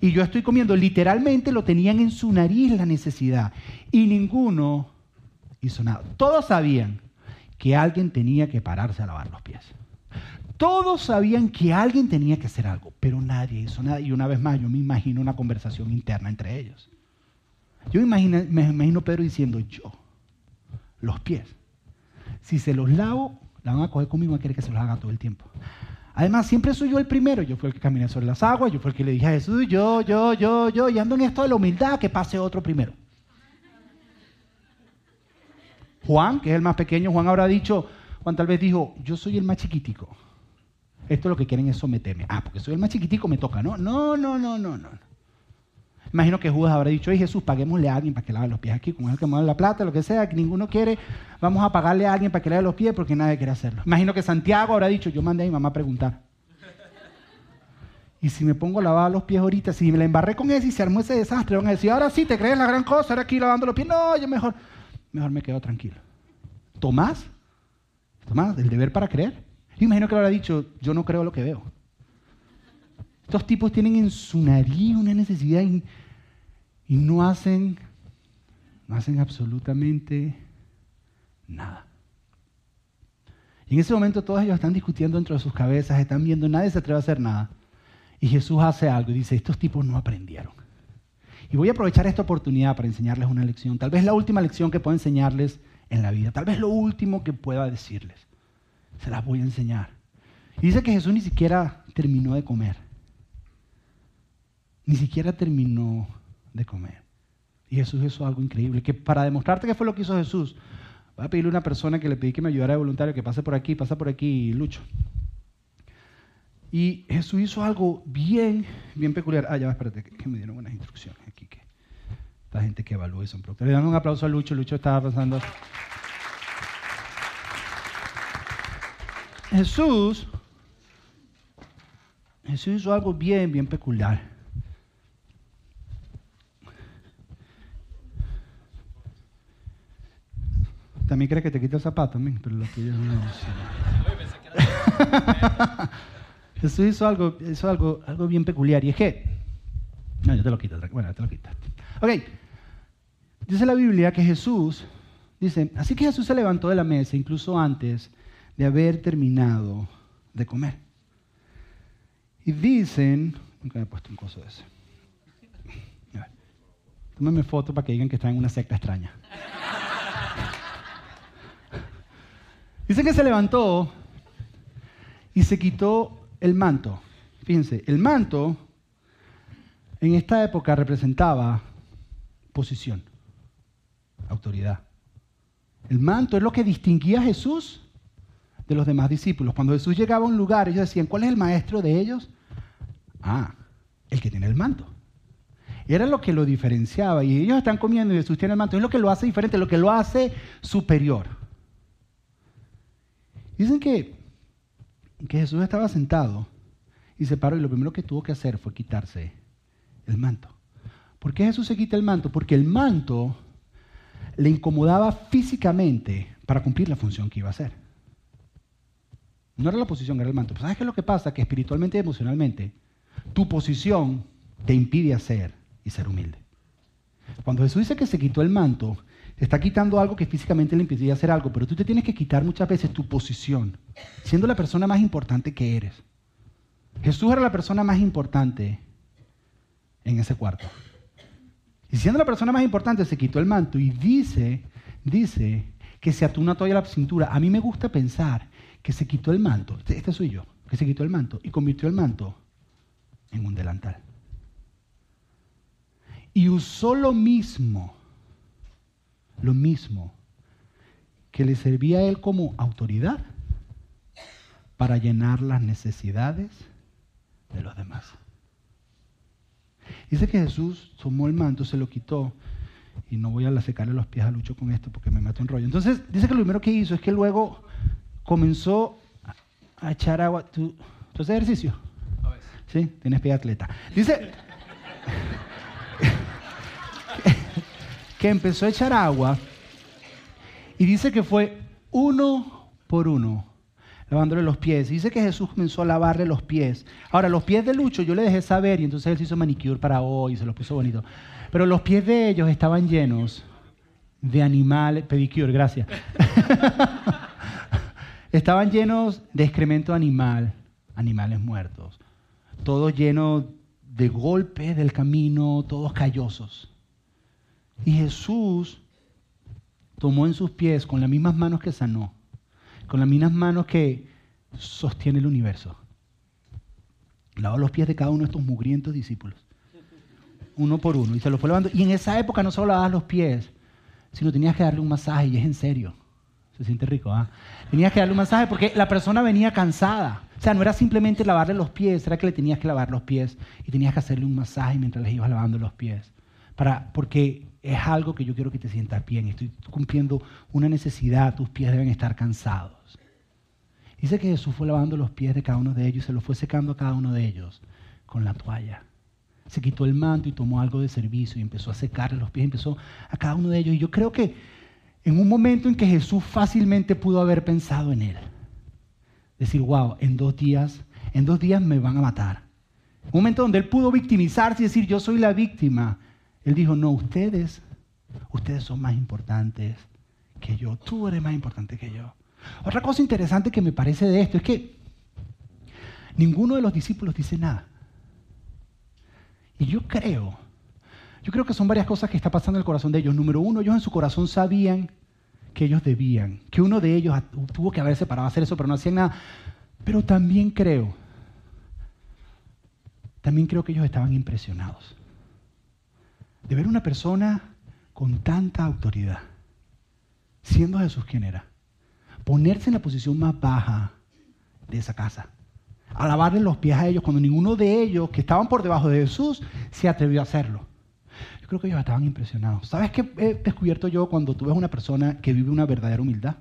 Y yo estoy comiendo, literalmente lo tenían en su nariz la necesidad. Y ninguno hizo nada. Todos sabían que alguien tenía que pararse a lavar los pies. Todos sabían que alguien tenía que hacer algo, pero nadie hizo nada. Y una vez más, yo me imagino una conversación interna entre ellos. Yo imagino, me imagino Pedro diciendo, yo, los pies, si se los lavo, la van a coger conmigo a querer que se los haga todo el tiempo. Además, siempre soy yo el primero. Yo fui el que caminé sobre las aguas, yo fui el que le dije a Jesús, yo, yo, yo, yo, y ando en esto de la humildad, que pase otro primero. Juan, que es el más pequeño, Juan habrá dicho, Juan tal vez dijo, yo soy el más chiquitico esto lo que quieren es someterme. Ah, porque soy el más chiquitico, me toca. No, no, no, no, no, no. Imagino que Judas habrá dicho, ay Jesús, paguémosle a alguien para que lave los pies aquí, es el que mueve la plata, lo que sea, que ninguno quiere, vamos a pagarle a alguien para que lave los pies porque nadie quiere hacerlo. Imagino que Santiago habrá dicho, yo mandé a mi mamá a preguntar. Y si me pongo a lavar los pies ahorita, si me la embarré con eso y se armó ese desastre, van a decir, ahora sí, te crees la gran cosa, ahora aquí lavando los pies. No, yo mejor, mejor me quedo tranquilo. Tomás, Tomás, el deber para creer. Yo imagino que le habrá dicho, yo no creo lo que veo. Estos tipos tienen en su nariz una necesidad y, no hacen, no hacen absolutamente nada. Y en ese momento todos ellos están discutiendo dentro de sus cabezas, están viendo, nadie se atreve a hacer nada. Y Jesús hace algo y dice, estos tipos no aprendieron. Y voy a aprovechar esta oportunidad para enseñarles una lección, tal vez la última lección que puedo enseñarles en la vida, tal vez lo último que pueda decirles se las voy a enseñar. Y dice que Jesús ni siquiera terminó de comer. Ni siquiera terminó de comer. Y Jesús hizo algo increíble, que para demostrarte qué fue lo que hizo Jesús, voy a pedirle a una persona que le pedí que me ayudara de voluntario, que pase por aquí, pasa por aquí, Lucho. Y Jesús hizo algo bien, bien peculiar. Ah, ya, espérate, que, me dieron buenas instrucciones aquí. Que esta gente que evalúa son productores. Le dan un aplauso a Lucho. Lucho estaba pasando. Jesús, Jesús hizo algo bien, bien peculiar. También crees que te quita el zapato, pero lo que yo no Jesús hizo algo, hizo algo, algo bien peculiar y es que, no, yo te lo quito, bueno, te lo quitaste. Ok, dice la Biblia que Jesús, dice, así que Jesús se levantó de la mesa, incluso antes de haber terminado de comer. Y dicen, nunca me he puesto un coso de ese. Tómame foto para que digan que están en una secta extraña. Dicen que se levantó y se quitó el manto. Fíjense, el manto en esta época representaba posición, autoridad. El manto es lo que distinguía a Jesús de los demás discípulos. Cuando Jesús llegaba a un lugar, ellos decían, ¿cuál es el maestro de ellos? Ah, el que tiene el manto. Era lo que lo diferenciaba. Y ellos están comiendo y Jesús tiene el manto. Es lo que lo hace diferente, lo que lo hace superior. Dicen que, que Jesús estaba sentado y se paró y lo primero que tuvo que hacer fue quitarse el manto. ¿Por qué Jesús se quita el manto? Porque el manto le incomodaba físicamente para cumplir la función que iba a hacer. No era la posición, era el manto. ¿Sabes qué es lo que pasa? Que espiritualmente y emocionalmente, tu posición te impide hacer y ser humilde. Cuando Jesús dice que se quitó el manto, está quitando algo que físicamente le impedía hacer algo, pero tú te tienes que quitar muchas veces tu posición, siendo la persona más importante que eres. Jesús era la persona más importante en ese cuarto. Y siendo la persona más importante, se quitó el manto y dice, dice que se ató una toalla a la cintura. A mí me gusta pensar que se quitó el manto, este soy yo, que se quitó el manto y convirtió el manto en un delantal. Y usó lo mismo, lo mismo que le servía a él como autoridad para llenar las necesidades de los demás. Dice que Jesús tomó el manto, se lo quitó, y no voy a secarle los pies a Lucho con esto porque me mato en rollo. Entonces, dice que lo primero que hizo es que luego comenzó a echar agua. ¿Tú, ¿tú haces ejercicio? A veces. Sí, tienes pie de atleta. Dice que empezó a echar agua y dice que fue uno por uno lavándole los pies. Dice que Jesús comenzó a lavarle los pies. Ahora, los pies de Lucho yo le dejé saber y entonces él se hizo manicure para hoy y se los puso bonito. Pero los pies de ellos estaban llenos de animales, pedicure, gracias. estaban llenos de excremento animal, animales muertos. Todos llenos de golpes del camino, todos callosos. Y Jesús tomó en sus pies con las mismas manos que sanó con las mismas manos que sostiene el universo. Lavó los pies de cada uno de estos mugrientos discípulos. Uno por uno. Y se los fue lavando. Y en esa época no solo lavabas los pies, sino tenías que darle un masaje. Y es en serio. Se siente rico, ¿ah? Tenías que darle un masaje porque la persona venía cansada. O sea, no era simplemente lavarle los pies, era que le tenías que lavar los pies y tenías que hacerle un masaje mientras les ibas lavando los pies. Para, porque es algo que yo quiero que te sientas bien. Estoy cumpliendo una necesidad, tus pies deben estar cansados. Dice que Jesús fue lavando los pies de cada uno de ellos y se los fue secando a cada uno de ellos con la toalla. Se quitó el manto y tomó algo de servicio y empezó a secarle los pies, empezó a cada uno de ellos. Y yo creo que en un momento en que Jesús fácilmente pudo haber pensado en él, decir, wow, en dos días, en dos días me van a matar. Un momento donde él pudo victimizarse y decir, yo soy la víctima. Él dijo, no, ustedes, ustedes son más importantes que yo. Tú eres más importante que yo. Otra cosa interesante que me parece de esto es que ninguno de los discípulos dice nada. Y yo creo, yo creo que son varias cosas que está pasando en el corazón de ellos. Número uno, ellos en su corazón sabían que ellos debían, que uno de ellos tuvo que haberse parado a hacer eso, pero no hacían nada. Pero también creo, también creo que ellos estaban impresionados de ver una persona con tanta autoridad, siendo Jesús quien era ponerse en la posición más baja de esa casa, a lavarle los pies a ellos cuando ninguno de ellos que estaban por debajo de Jesús se atrevió a hacerlo. Yo creo que ellos estaban impresionados. ¿Sabes qué he descubierto yo cuando tú ves una persona que vive una verdadera humildad?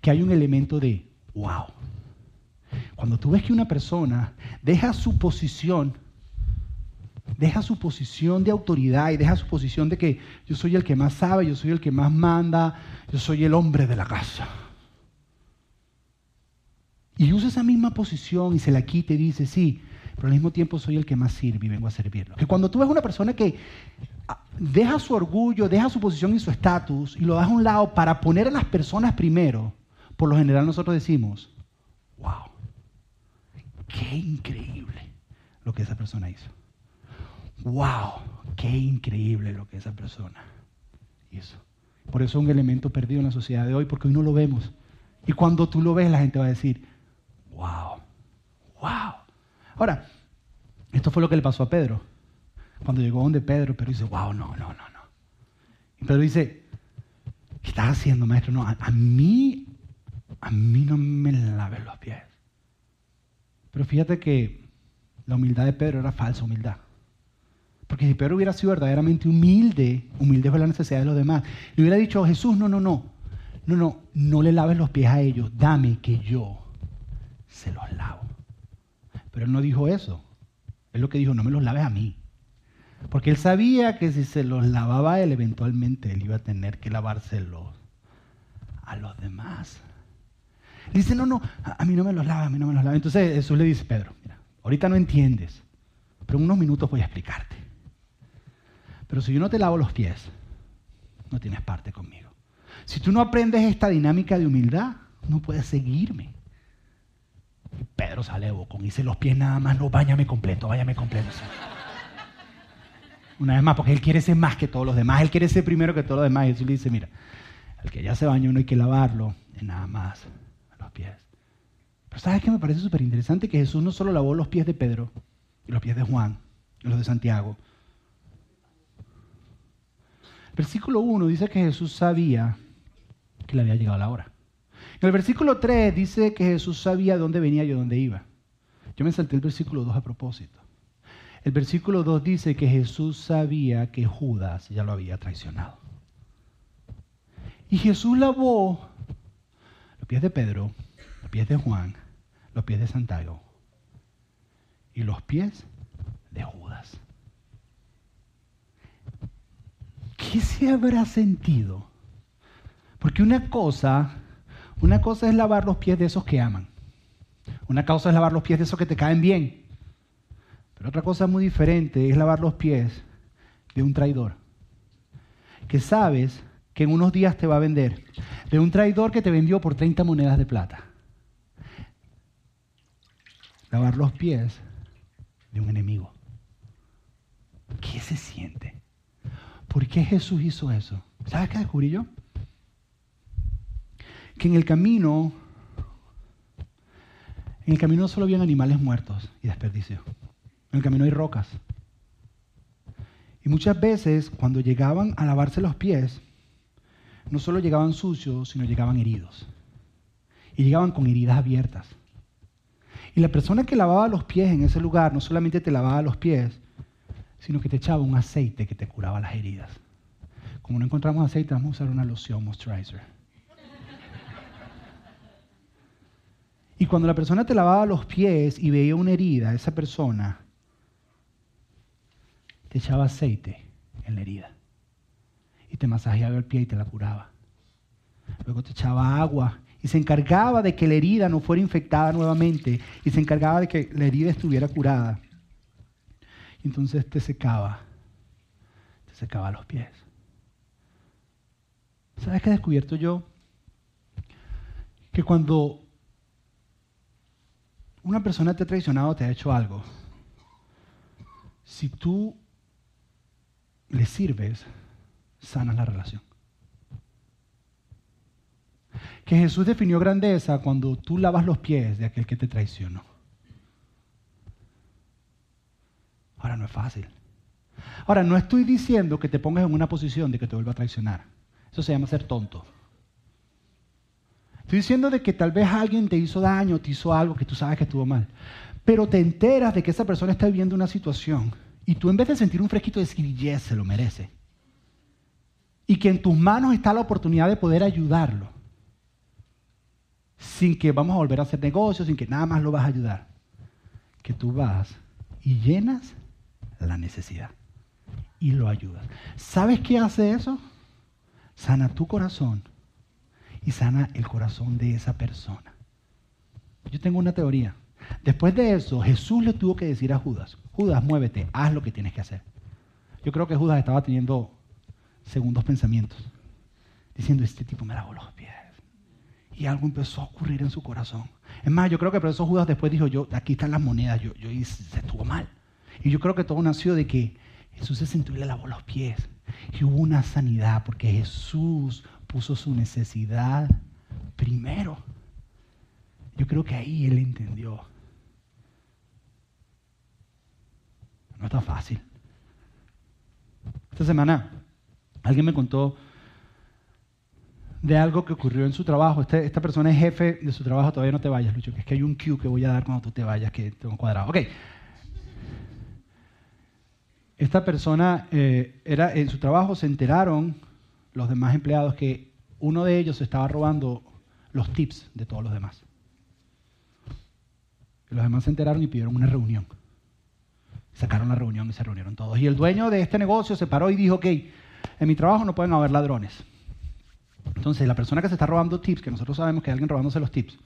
Que hay un elemento de wow. Cuando tú ves que una persona deja su posición, deja su posición de autoridad y deja su posición de que yo soy el que más sabe, yo soy el que más manda, yo soy el hombre de la casa y usa esa misma posición y se la quita y dice, sí, pero al mismo tiempo soy el que más sirve y vengo a servirlo. Que cuando tú ves una persona que ah, deja su orgullo, deja su posición y su estatus y lo deja a un lado para poner a las personas primero, por lo general nosotros decimos, wow, qué increíble lo que esa persona hizo. Wow, qué increíble lo que esa persona hizo. Por eso es un elemento perdido en la sociedad de hoy, porque hoy no lo vemos. Y cuando tú lo ves, la gente va a decir, wow, wow. Ahora, esto fue lo que le pasó a Pedro. Cuando llegó donde Pedro, Pedro dice, wow, no, no, no, no. Y Pedro dice, ¿qué estás haciendo, maestro? No, a, a mí, a mí no me laves los pies. Pero fíjate que la humildad de Pedro era falsa humildad. Porque si Pedro hubiera sido verdaderamente humilde, humilde fue la necesidad de los demás, le hubiera dicho, Jesús, no, no, no, no, no, no le laves los pies a ellos, dame que yo se los lavo. Pero él no dijo eso. Él lo que dijo, no me los laves a mí. Porque él sabía que si se los lavaba él, eventualmente él iba a tener que lavárselos a los demás. Dice, no, no, a mí no me los lava, a mí no me los lava. Entonces Jesús le dice, Pedro, mira, ahorita no entiendes, pero en unos minutos voy a explicarte. Pero si yo no te lavo los pies, no tienes parte conmigo. Si tú no aprendes esta dinámica de humildad, no puedes seguirme. Pedro sale bocón, hice los pies nada más, no, váyame completo, váyame completo. Una vez más, porque él quiere ser más que todos los demás, él quiere ser primero que todos los demás. Y Jesús le dice, mira, el que ya se bañó no hay que lavarlo, nada más los pies. Pero ¿sabes qué me parece súper interesante? Que Jesús no solo lavó los pies de Pedro, y los pies de Juan, y los de Santiago. Versículo 1 dice que Jesús sabía que le había llegado la hora. En el versículo 3 dice que Jesús sabía dónde venía y dónde iba. Yo me salté el versículo 2 a propósito. El versículo 2 dice que Jesús sabía que Judas ya lo había traicionado. Y Jesús lavó los pies de Pedro, los pies de Juan, los pies de Santiago y los pies de Judas. ¿Qué se habrá sentido? Porque una cosa, una cosa es lavar los pies de esos que aman. Una cosa es lavar los pies de esos que te caen bien. Pero otra cosa muy diferente es lavar los pies de un traidor. Que sabes que en unos días te va a vender. De un traidor que te vendió por 30 monedas de plata. Lavar los pies de un enemigo. ¿Qué se siente? ¿Por qué Jesús hizo eso? ¿Sabes qué descubrí yo? que en el camino, en el camino solo habían animales muertos y desperdicios. En el camino hay rocas. Y muchas veces cuando llegaban a lavarse los pies, no solo llegaban sucios, sino llegaban heridos. Y llegaban con heridas abiertas. Y la persona que lavaba los pies en ese lugar no solamente te lavaba los pies, sino que te echaba un aceite que te curaba las heridas. Como no encontramos aceite, vamos a usar una loción moisturizer. Y cuando la persona te lavaba los pies y veía una herida, esa persona te echaba aceite en la herida. Y te masajeaba el pie y te la curaba. Luego te echaba agua y se encargaba de que la herida no fuera infectada nuevamente y se encargaba de que la herida estuviera curada. Y entonces te secaba, te secaba los pies. ¿Sabes qué he descubierto yo? Que cuando una persona te ha traicionado, te ha hecho algo. Si tú le sirves, sanas la relación. Que Jesús definió grandeza cuando tú lavas los pies de aquel que te traicionó. Ahora no es fácil. Ahora, no estoy diciendo que te pongas en una posición de que te vuelva a traicionar. Eso se llama ser tonto. Estoy diciendo de que tal vez alguien te hizo daño, te hizo algo que tú sabes que estuvo mal. Pero te enteras de que esa persona está viviendo una situación y tú en vez de sentir un fresquito decir, yes, se lo merece. Y que en tus manos está la oportunidad de poder ayudarlo. Sin que vamos a volver a hacer negocios, sin que nada más lo vas a ayudar. Que tú vas y llenas la necesidad y lo ayudas. ¿Sabes qué hace eso? Sana tu corazón y sana el corazón de esa persona. Yo tengo una teoría. Después de eso, Jesús le tuvo que decir a Judas, Judas, muévete, haz lo que tienes que hacer. Yo creo que Judas estaba teniendo segundos pensamientos, diciendo, este tipo me lavó los pies. Y algo empezó a ocurrir en su corazón. Es más, yo creo que por eso Judas después dijo, yo, aquí están las monedas, yo, yo se estuvo mal. Y yo creo que todo nació de que Jesús se sentó y le lavó los pies. Y hubo una sanidad porque Jesús puso su necesidad primero. Yo creo que ahí él entendió. No está fácil. Esta semana alguien me contó de algo que ocurrió en su trabajo. Este, esta persona es jefe de su trabajo. Todavía no te vayas, Lucho, que es que hay un cue que voy a dar cuando tú te vayas que tengo cuadrado. Ok. Esta persona eh, era en su trabajo, se enteraron los demás empleados que uno de ellos estaba robando los tips de todos los demás. Los demás se enteraron y pidieron una reunión. Sacaron la reunión y se reunieron todos. Y el dueño de este negocio se paró y dijo, ok, en mi trabajo no pueden haber ladrones. Entonces, la persona que se está robando tips, que nosotros sabemos que hay alguien robándose los tips,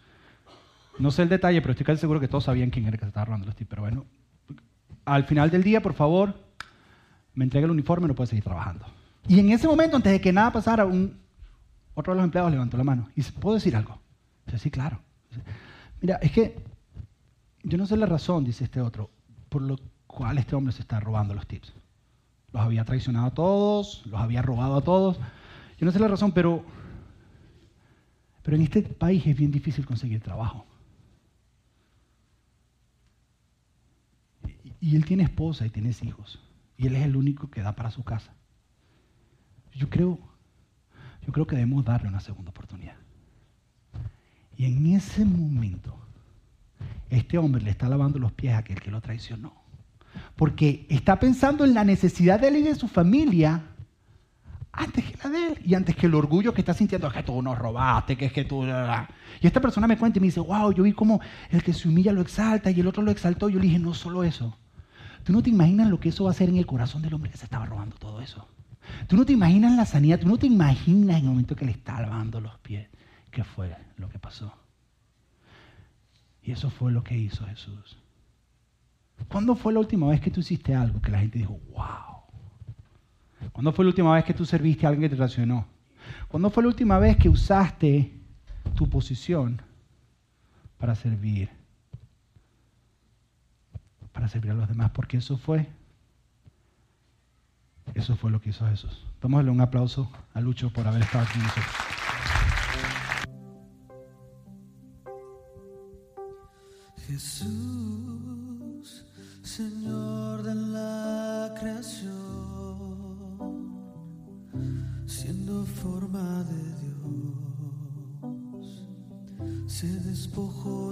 no sé el detalle, pero estoy casi seguro que todos sabían quién era que se estaba robando los tips. Pero bueno, al final del día, por favor, me entrega el uniforme y no puede seguir trabajando. Y en ese momento, antes de que nada pasara, otro de los empleados levantó la mano y ¿puedo decir algo? Dice, sí, claro. Mira, es que yo no sé la razón, dice este otro, por lo cual este hombre se está robando los tips. Los había traicionado a todos, los había robado a todos. Yo no sé la razón, pero, pero en este país es bien difícil conseguir trabajo. Y él tiene esposa y tiene hijos. Y él es el único que da para su casa. Yo creo, yo creo que debemos darle una segunda oportunidad. Y en ese momento, este hombre le está lavando los pies a aquel que lo traicionó. Porque está pensando en la necesidad de él y de su familia antes que la de él y antes que el orgullo que está sintiendo, es que tú nos robaste, que es que tú... Y esta persona me cuenta y me dice, wow, yo vi como el que se humilla lo exalta y el otro lo exaltó. Yo le dije, no solo eso. Tú no te imaginas lo que eso va a hacer en el corazón del hombre que se estaba robando todo eso. Tú no te imaginas la sanidad, tú no te imaginas en el momento que le está lavando los pies qué fue lo que pasó. Y eso fue lo que hizo Jesús. ¿Cuándo fue la última vez que tú hiciste algo que la gente dijo, wow? ¿Cuándo fue la última vez que tú serviste a alguien que te relacionó? ¿Cuándo fue la última vez que usaste tu posición para servir? Para servir a los demás, porque eso fue eso fue lo que hizo Jesús. Vamos a darle un aplauso a Lucho por haber estado aquí nosotros. Jesús, Señor de la creación, siendo forma de Dios, se despojó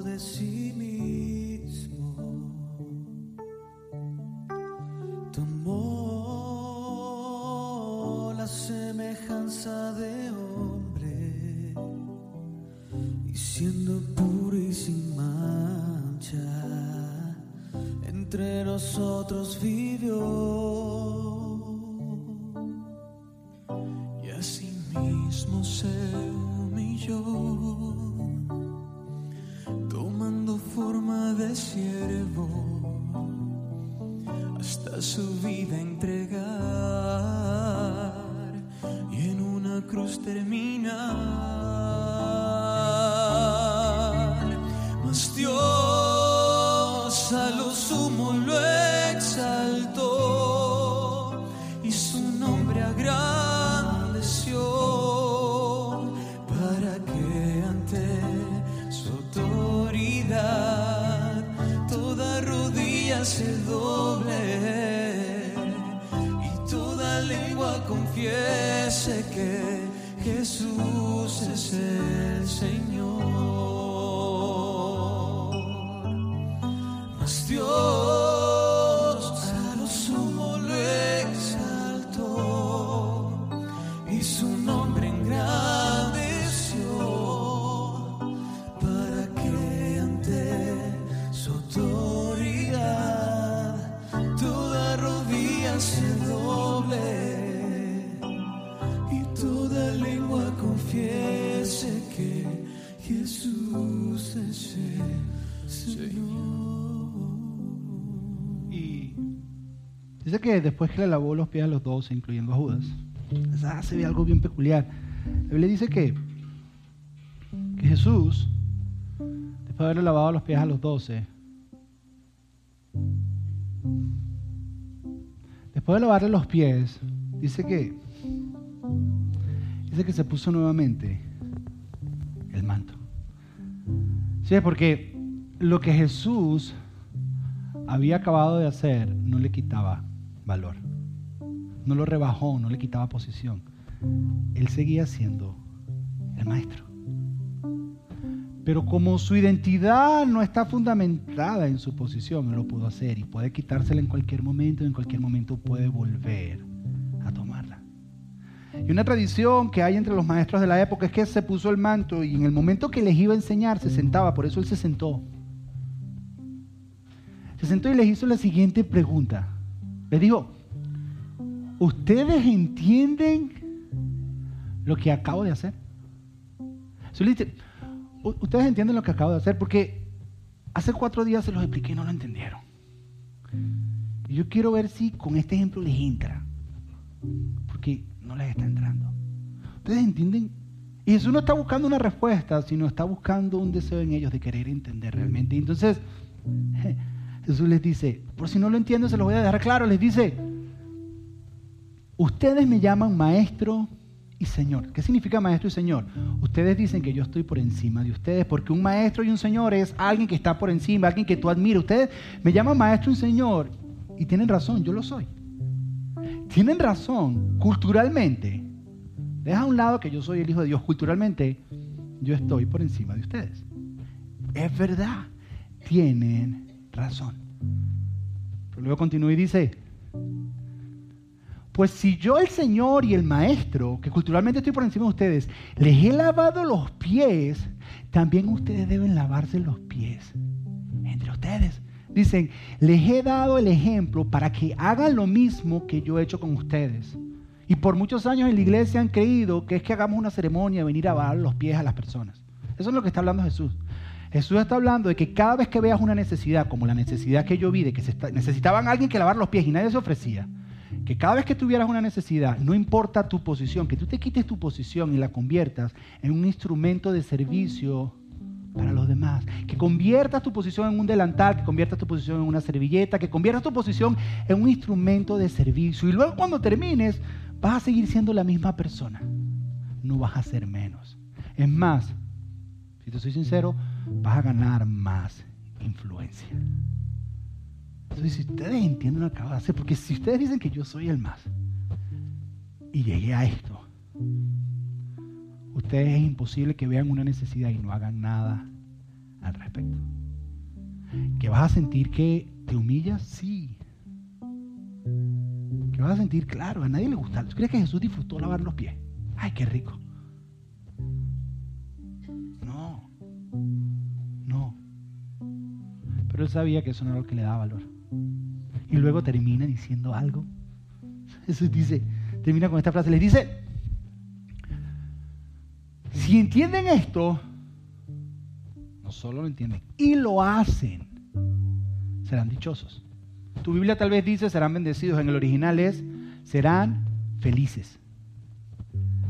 dice que después que le lavó los pies a los dos, incluyendo a Judas, ah, se ve algo bien peculiar. La Biblia dice que, que Jesús, después de haberle lavado los pies a los doce, después de lavarle los pies, dice que, dice que se puso nuevamente el manto. Sí, porque lo que Jesús había acabado de hacer no le quitaba valor. No lo rebajó, no le quitaba posición. Él seguía siendo el maestro. Pero como su identidad no está fundamentada en su posición, él lo pudo hacer y puede quitársela en cualquier momento, en cualquier momento puede volver a tomarla. Y una tradición que hay entre los maestros de la época es que se puso el manto y en el momento que les iba a enseñar se sentaba, por eso él se sentó. Se sentó y les hizo la siguiente pregunta. Les dijo, ¿ustedes entienden lo que acabo de hacer? ustedes entienden lo que acabo de hacer porque hace cuatro días se los expliqué y no lo entendieron. Yo quiero ver si con este ejemplo les entra. Porque no les está entrando. ¿Ustedes entienden? Y Jesús no está buscando una respuesta, sino está buscando un deseo en ellos de querer entender realmente. Entonces Jesús les dice, por si no lo entiendo, se lo voy a dejar claro, les dice, ustedes me llaman maestro y señor. ¿Qué significa maestro y señor? Ustedes dicen que yo estoy por encima de ustedes, porque un maestro y un señor es alguien que está por encima, alguien que tú admiras. Ustedes me llaman maestro y señor, y tienen razón, yo lo soy. Tienen razón, culturalmente. Deja a un lado que yo soy el Hijo de Dios. Culturalmente, yo estoy por encima de ustedes. Es verdad, tienen razón. Pero luego continúa y dice, pues si yo el Señor y el Maestro, que culturalmente estoy por encima de ustedes, les he lavado los pies, también ustedes deben lavarse los pies entre ustedes. Dicen, les he dado el ejemplo para que hagan lo mismo que yo he hecho con ustedes. Y por muchos años en la iglesia han creído que es que hagamos una ceremonia de venir a lavar los pies a las personas. Eso es lo que está hablando Jesús. Jesús está hablando de que cada vez que veas una necesidad, como la necesidad que yo vi, de que se necesitaban alguien que lavar los pies y nadie se ofrecía, que cada vez que tuvieras una necesidad, no importa tu posición, que tú te quites tu posición y la conviertas en un instrumento de servicio para los demás. Que conviertas tu posición en un delantal, que conviertas tu posición en una servilleta, que conviertas tu posición en un instrumento de servicio. Y luego cuando termines, vas a seguir siendo la misma persona. No vas a ser menos. Es más, si te soy sincero, vas a ganar más influencia. Entonces, si ustedes entienden lo que acabo de hacer, porque si ustedes dicen que yo soy el más y llegué a esto, ustedes es imposible que vean una necesidad y no hagan nada al respecto. ¿Que vas a sentir que te humillas? Sí. ¿Que vas a sentir? Claro, a nadie le gusta. ¿Tú crees que Jesús disfrutó lavar los pies? Ay, qué rico. Pero él sabía que eso no era lo que le daba valor. Y luego termina diciendo algo. Jesús dice, termina con esta frase, les dice, si entienden esto, no solo lo entienden, y lo hacen, serán dichosos. Tu Biblia tal vez dice serán bendecidos, en el original es serán felices.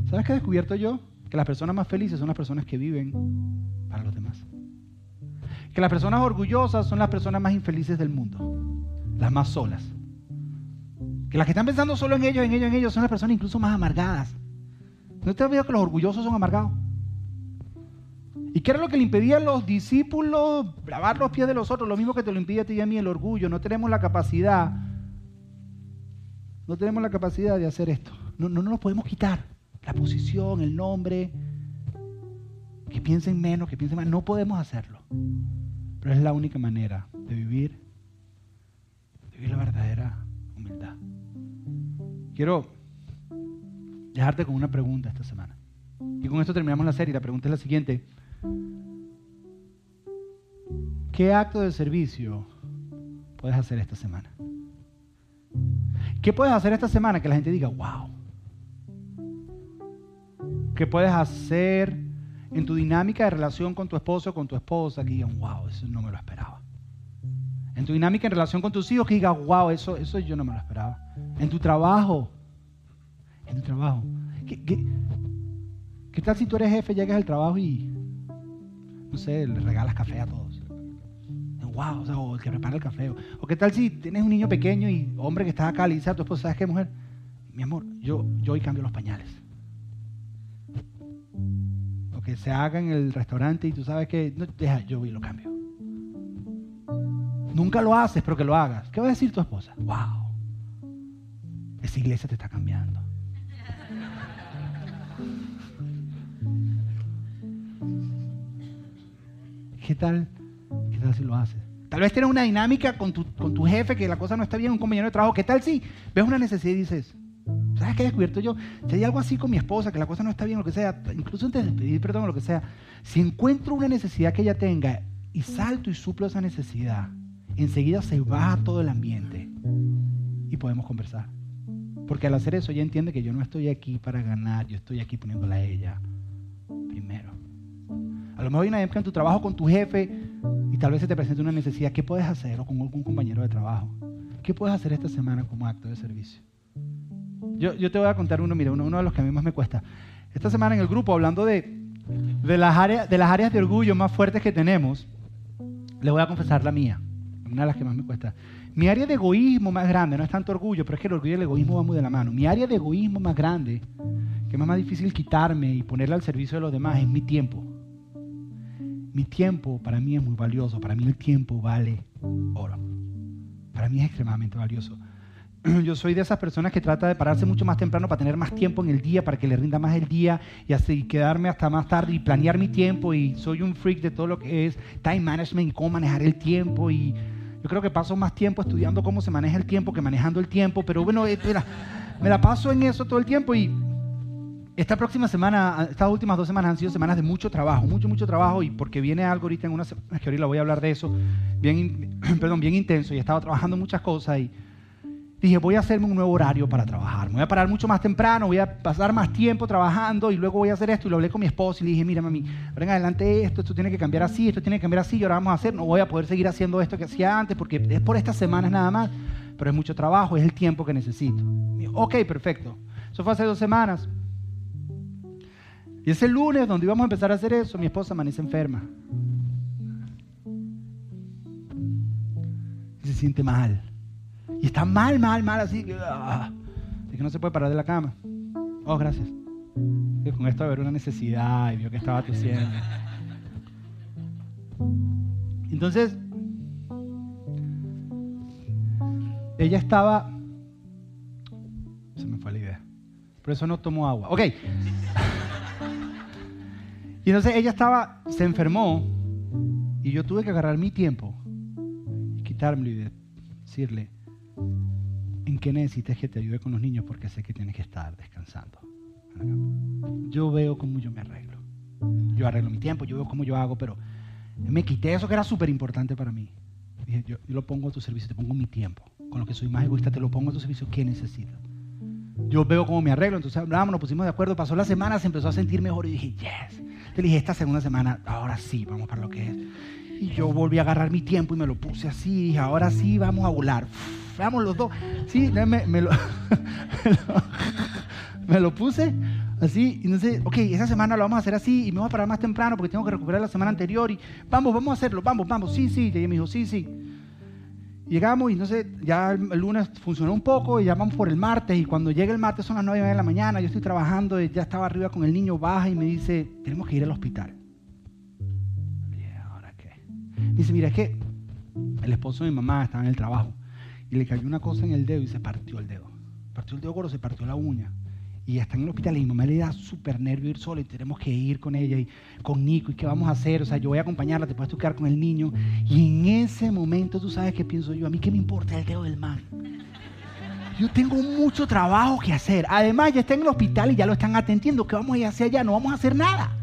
¿Sabes qué he descubierto yo? Que las personas más felices son las personas que viven para los demás. Que las personas orgullosas son las personas más infelices del mundo, las más solas. Que las que están pensando solo en ellos, en ellos, en ellos, son las personas incluso más amargadas. ¿No te has visto que los orgullosos son amargados? ¿Y qué era lo que le impedía a los discípulos lavar los pies de los otros? Lo mismo que te lo impide a ti y a mí el orgullo. No tenemos la capacidad, no tenemos la capacidad de hacer esto. No, no, nos lo podemos quitar. La posición, el nombre, que piensen menos, que piensen más. No podemos hacerlo. Pero es la única manera de vivir, de vivir la verdadera humildad. Quiero dejarte con una pregunta esta semana. Y con esto terminamos la serie. La pregunta es la siguiente. ¿Qué acto de servicio puedes hacer esta semana? ¿Qué puedes hacer esta semana que la gente diga, wow? ¿Qué puedes hacer en tu dinámica de relación con tu esposo o con tu esposa que digan, wow, eso no me lo esperaba? En tu dinámica en relación con tus hijos que digan, wow, eso, eso yo no me lo esperaba. En tu trabajo, en tu trabajo. ¿Qué, qué, qué tal si tú eres jefe, llegas al trabajo y no sé, le regalas café a todos. Wow, o, el que prepara el café. O, qué tal si tienes un niño pequeño y hombre que está acá le dice a tu esposa, ¿sabes qué, mujer? Mi amor, yo, yo hoy cambio los pañales. Que se haga en el restaurante y tú sabes que, no, deja, yo voy y lo cambio. Nunca lo haces, pero que lo hagas. ¿Qué va a decir tu esposa? Wow, esa iglesia te está cambiando. ¿Qué tal? ¿Qué tal si lo haces? Tal vez tienes una dinámica con tu, con tu jefe que la cosa no está bien, un compañero de trabajo. ¿Qué tal si ves una necesidad y dices, ¿Sabes qué he descubierto yo? Si hay algo así con mi esposa, que la cosa no está bien, lo que sea, incluso antes de pedir perdón, lo que sea, si encuentro una necesidad que ella tenga y salto y suplo esa necesidad, enseguida se va todo el ambiente y podemos conversar. Porque al hacer eso ella entiende que yo no estoy aquí para ganar, yo estoy aquí poniéndola a ella primero. A lo mejor hay una época en tu trabajo con tu jefe y tal vez se te presente una necesidad. ¿Qué puedes hacer? O con algún compañero de trabajo. ¿Qué puedes hacer esta semana como acto de servicio? Yo, te voy a contar uno, mira, uno, uno, de los que a mí más me cuesta. Esta semana en el grupo, hablando de, de, las áreas, de las áreas de orgullo más fuertes que tenemos, le voy a confesar la mía, una de las que más me cuesta. Mi área de egoísmo más grande, no es tanto orgullo, pero es que el orgullo y el egoísmo van muy de la mano. Mi área de egoísmo más grande, que es más difícil quitarme y ponerla al servicio de los demás, es mi tiempo. Mi tiempo para mí es muy valioso, para mí el tiempo vale oro. Para mí es extremadamente valioso. yo soy de esas personas que trata de pararse mucho más temprano para tener más tiempo en el día, para que le rinda más el día y así quedarme hasta más tarde y planear mi tiempo. Y soy un freak de todo lo que es time management y cómo manejar el tiempo. Y yo creo que paso más tiempo estudiando cómo se maneja el tiempo que manejando el tiempo, pero bueno, eh, me la paso en eso todo el tiempo. Y esta próxima semana, estas últimas dos semanas han sido semanas de mucho trabajo, mucho, mucho trabajo. Y porque viene algo ahorita en una semana que ahorita voy a hablar de eso, bien, perdón, bien intenso. Y he estado trabajando muchas cosas y dije, voy a hacerme un nuevo horario para trabajar. Me voy a parar mucho más temprano, voy a pasar más tiempo trabajando y luego voy a hacer esto. Y lo hablé con mi esposa y le dije, mira, mami, ahora en adelante esto, esto tiene que cambiar así, esto tiene que cambiar así y ahora vamos a hacer. No voy a poder seguir haciendo esto que hacía antes porque es por estas semanas nada más, pero es mucho trabajo, es el tiempo que necesito. ok, perfecto. Eso fue hace dos semanas. Y ese lunes, donde íbamos a empezar a hacer eso, mi esposa amanece enferma. Y se siente mal. Y está mal, mal, mal, así que, ah, que no se puede parar de la cama. Oh, gracias. Con esto haber una necesidad y vio que estaba tosiendo. Entonces, ella estaba... Se me fue la idea. Por eso no tomó agua. Ok. Y entonces ella estaba, se enfermó y yo tuve que agarrar mi tiempo y quitarme y decirle, en qué necesitas que te ayude con los niños porque sé que tienes que estar descansando. Yo veo cómo yo me arreglo. Yo arreglo mi tiempo, yo veo cómo yo hago, pero me quité eso que era súper importante para mí. Dije, yo, lo pongo a tu servicio, te pongo mi tiempo. Con lo que soy más egoísta, te lo pongo a tu servicio. ¿Qué necesitas? Yo veo cómo me arreglo, entonces hablamos, nos pusimos de acuerdo, pasó la semana, se empezó a sentir mejor y dije, yes. Le dije, esta segunda semana, ahora sí, vamos para lo que es. Y yo volví a agarrar mi tiempo y me lo puse así, dije, ahora sí, vamos a volar vamos los dos. Sí, me, me, lo, me lo puse así, y sé, ok, esa semana lo vamos a hacer así, y me voy a parar más temprano porque tengo que recuperar la semana anterior, y vamos, vamos a hacerlo, vamos, vamos, sí, sí, y ella me dijo, sí, sí. Llegamos y sé, ya el, lunes funcionó un poco y ya vamos por el martes y cuando llega el martes son las 9 de la mañana, yo estoy trabajando ya estaba arriba con el niño, baja y me dice, tenemos que ir al hospital. Y ahora qué. Dice, mira, es que el esposo de mi mamá estaba en el trabajo y le cayó una cosa en el dedo y se partió el dedo. Partió el dedo gordo, se partió la uña. Y está en el hospital y mi mamá le da súper nervio ir sola y tenemos que ir con ella y con Nico y qué vamos a hacer. O sea, yo voy a acompañarla, te puedes tocar con el niño. Y en ese momento, tú sabes qué pienso yo, a mí qué me importa el dedo del man. Yo tengo mucho trabajo que hacer. Además, ya está en el hospital y ya lo están atendiendo. ¿Qué vamos a ir hacia allá? No vamos a hacer nada.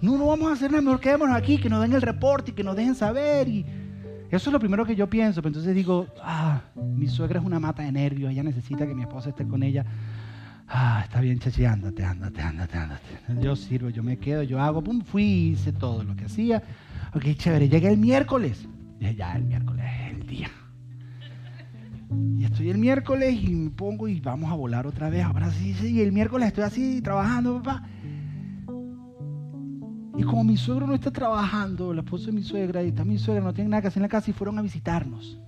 No, no vamos a hacer nada. Mejor quedémonos aquí, que nos den el reporte y que nos dejen saber. Y, eso es lo primero que yo pienso, pero entonces digo, ah, mi suegra es una mata de nervios, ella necesita que mi esposa esté con ella. Ah, está bien, chachi, ándate, ándate, ándate, ándate. Yo sirvo, yo me quedo, yo hago, pum, fui, hice todo lo que hacía. Ok, chévere, llegué el miércoles. Dije, ya, el miércoles es el día. Y estoy el miércoles y me pongo y vamos a volar otra vez. Ahora sí, sí, y el miércoles estoy así trabajando, papá. Y como mi suegro no está trabajando, la esposa de mi suegra y está mi suegra, no tienen nada que hacer en la casa y fueron a visitarnos.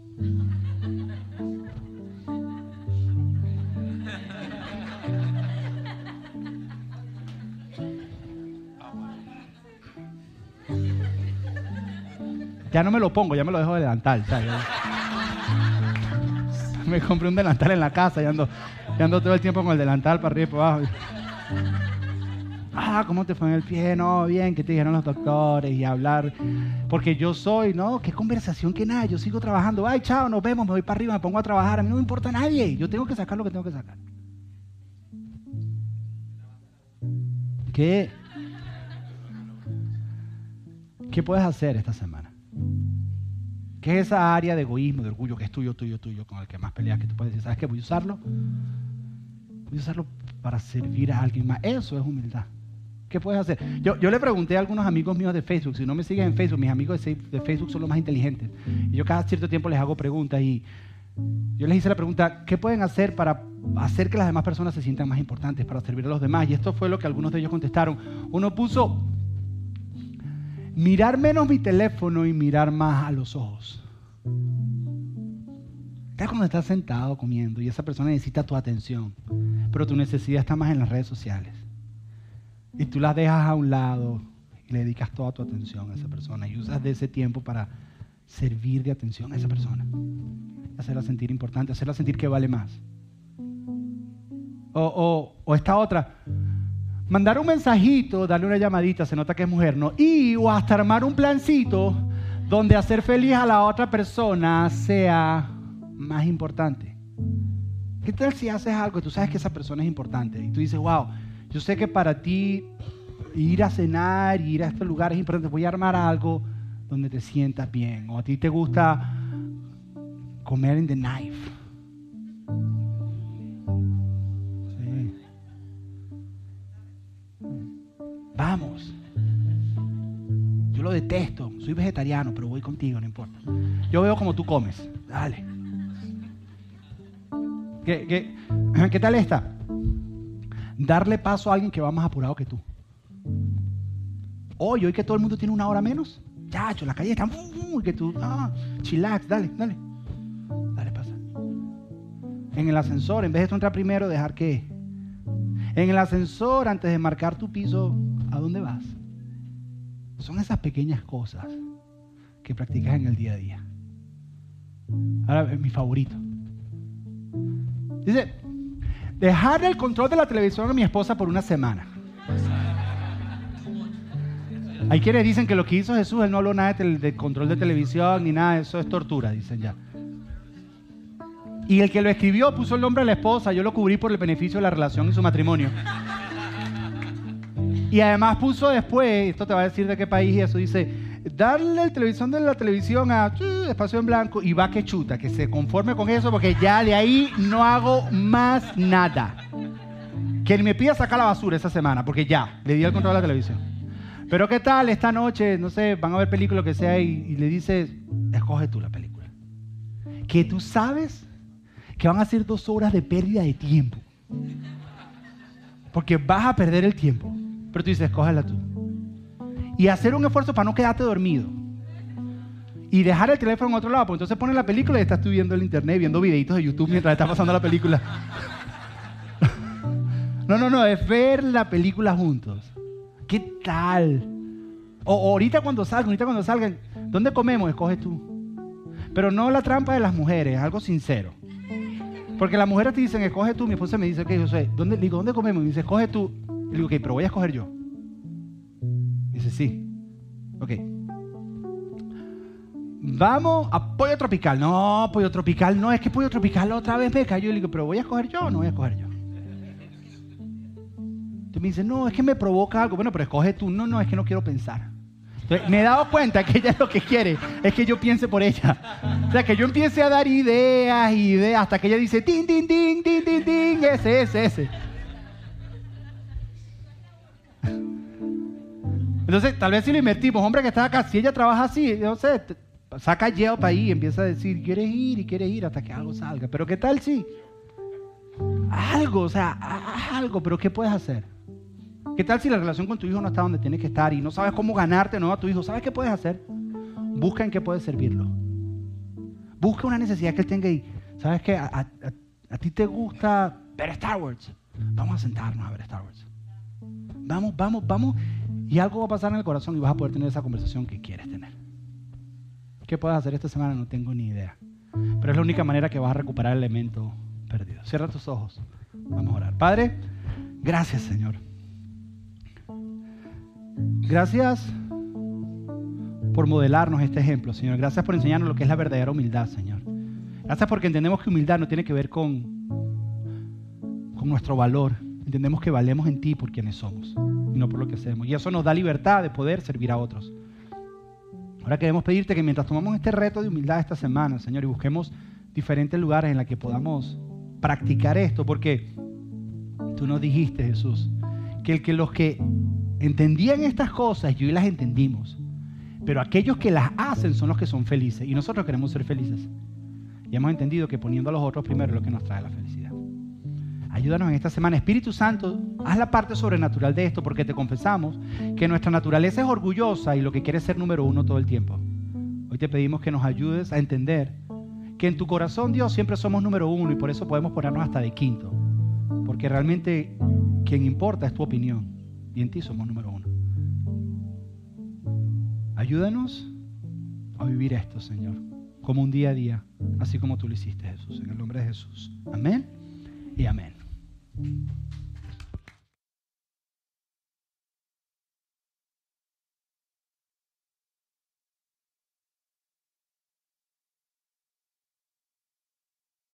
Ya no me lo pongo, ya me lo dejo de delantal. Me compré un delantal en la casa y ando, y ando todo el tiempo con el delantal para arriba y para abajo. Ah, ¿cómo te fue en el pie? No, bien, ¿qué te dijeron los doctores? Y hablar. Porque yo soy, ¿no? ¿Qué conversación que nada? Yo sigo trabajando. Ay, chao, nos vemos, me voy para arriba, me pongo a trabajar. A mí no me importa nadie. Yo tengo que sacar lo que tengo que sacar. ¿Qué? ¿Qué puedes hacer esta semana? ¿Qué es esa área de egoísmo, de orgullo que es tuyo, tuyo, tuyo, con el que más peleas? Que tú puedes decir, ¿sabes qué? Voy a usarlo. Voy a usarlo para servir a alguien más. Eso es humildad. ¿Qué puedes hacer? Yo, le pregunté a algunos amigos míos de Facebook, si no me siguen en Facebook, mis amigos de Facebook son los más inteligentes. Y yo cada cierto tiempo les hago preguntas y yo les hice la pregunta, ¿qué pueden hacer para hacer que las demás personas se sientan más importantes, para servir a los demás? Y esto fue lo que algunos de ellos contestaron. Uno puso, mirar menos mi teléfono y mirar más a los ojos. Estás cuando estás sentado comiendo y esa persona necesita tu atención, pero tu necesidad está más en las redes sociales. Y tú las dejas a un lado y le dedicas toda tu atención a esa persona y usas de ese tiempo para servir de atención a esa persona. Hacerla sentir importante, hacerla sentir que vale más. O, o, esta otra, mandar un mensajito, darle una llamadita, se nota que es mujer, ¿no? Y o hasta armar un plancito donde hacer feliz a la otra persona sea más importante. ¿Qué tal si haces algo y tú sabes que esa persona es importante? Y tú dices, wow, yo sé que para ti ir a cenar, ir a estos lugares es importante. Voy a armar algo donde te sientas bien. O a ti te gusta comer en the knife. Vamos. Yo lo detesto. Soy vegetariano, pero voy contigo, no importa. Yo veo como tú comes. Dale. ¿Qué, qué, qué tal esta? Darle paso a alguien que va más apurado que tú. Hoy, hoy que todo el mundo tiene una hora menos, chacho, la calle está muy que tú, ah, dale, dale. Dale, pasa. En el ascensor, en vez de entrar primero, dejar que. En el ascensor, antes de marcar tu piso, ¿a dónde vas? Son esas pequeñas cosas que practicas en el día a día. Ahora, mi favorito. Dice, dejar el control de la televisión a mi esposa por una semana. Hay quienes dicen que lo que hizo Jesús, él no habló nada de, control de televisión ni nada, eso es tortura, dicen ya. Y el que lo escribió puso el nombre de la esposa, yo lo cubrí por el beneficio de la relación y su matrimonio. Y además puso después, esto te va a decir de qué país y eso dice, darle el televisión de la televisión a espacio en blanco y va que chuta, que se conforme con eso porque ya de ahí no hago más nada. Que me pida sacar la basura esa semana porque ya, le di el control a la televisión. Pero qué tal esta noche, no sé, van a ver película que sea y, y le dices, escoge tú la película. Que tú sabes que van a ser dos horas de pérdida de tiempo. Porque vas a perder el tiempo. Pero tú dices, escógela tú y hacer un esfuerzo para no quedarte dormido. Y dejar el teléfono en otro lado, porque entonces pones la película y estás tú viendo el internet, viendo videitos de YouTube mientras estás pasando la película. no, no, no, es ver la película juntos. ¿Qué tal? O, ahorita cuando salgan, ahorita cuando salgan, ¿dónde comemos? Escoge tú. Pero no la trampa de las mujeres, algo sincero. Porque las mujeres te dicen, escoge tú. Mi esposa me dice, ok, yo sé, ¿dónde, digo, ¿dónde comemos? Y me dice, escoge tú. Y digo, ok, pero voy a escoger yo. Dice, sí. Ok. Vamos a pollo tropical. No, pollo tropical no, es que pollo tropical otra vez me cayó. Y le digo, pero voy a escoger yo o no voy a escoger yo. Tú me dices, no, es que me provoca algo. Bueno, pero escoge tú. No, no, es que no quiero pensar. me he dado cuenta que ella lo que quiere es que yo piense por ella. O sea, que yo empiece a dar ideas, ideas, hasta que ella dice, tin, tin, tin, tin, tin, tin, ese, ese, ese. Entonces, tal vez si lo invertimos, hombre que está acá, si ella trabaja así, no sé, saca Yelp ahí y empieza a decir, quieres ir y quieres ir hasta que algo salga. Pero ¿qué tal si? Algo, o sea, algo, pero ¿qué puedes hacer? ¿Qué tal si la relación con tu hijo no está donde tiene que estar y no sabes cómo ganarte no a tu hijo? ¿Sabes qué puedes hacer? Busca en qué puedes servirlo. Busca una necesidad que él tenga y, ¿sabes qué? A, a ti te gusta ver Star Wars. Vamos a sentarnos a ver Star Wars. Vamos, vamos, vamos y algo va a pasar en el corazón y vas a poder tener esa conversación que quieres tener. ¿Qué puedes hacer esta semana? No tengo ni idea. Pero es la única manera que vas a recuperar el elemento perdido. Cierra tus ojos. Vamos a orar. Padre, gracias Señor. Gracias por modelarnos este ejemplo, Señor. Gracias por enseñarnos lo que es la verdadera humildad, Señor. Gracias porque entendemos que humildad no tiene que ver con, con nuestro valor. Entendemos que valemos en ti por quienes somos no por lo que hacemos. Y eso nos da libertad de poder servir a otros. Ahora queremos pedirte que mientras tomamos este reto de humildad esta semana, Señor, y busquemos diferentes lugares en los que podamos practicar esto, porque tú nos dijiste, Jesús, que, que los que entendían estas cosas y hoy las entendimos, pero aquellos que las hacen son los que son felices y nosotros queremos ser felices. Y hemos entendido que poniendo a los otros primero es lo que nos trae la felicidad. Ayúdanos en esta semana. Espíritu Santo, haz la parte sobrenatural de esto porque te confesamos que nuestra naturaleza es orgullosa y lo que quiere es ser número uno todo el tiempo. Hoy te pedimos que nos ayudes a entender que en tu corazón, Dios, siempre somos número uno y por eso podemos ponernos hasta de quinto. Porque realmente quien importa es tu opinión y en ti somos número uno. Ayúdanos a vivir esto, Señor, como un día a día, así como tú lo hiciste, Jesús, en el nombre de Jesús. Amén y amén. Mm-hmm.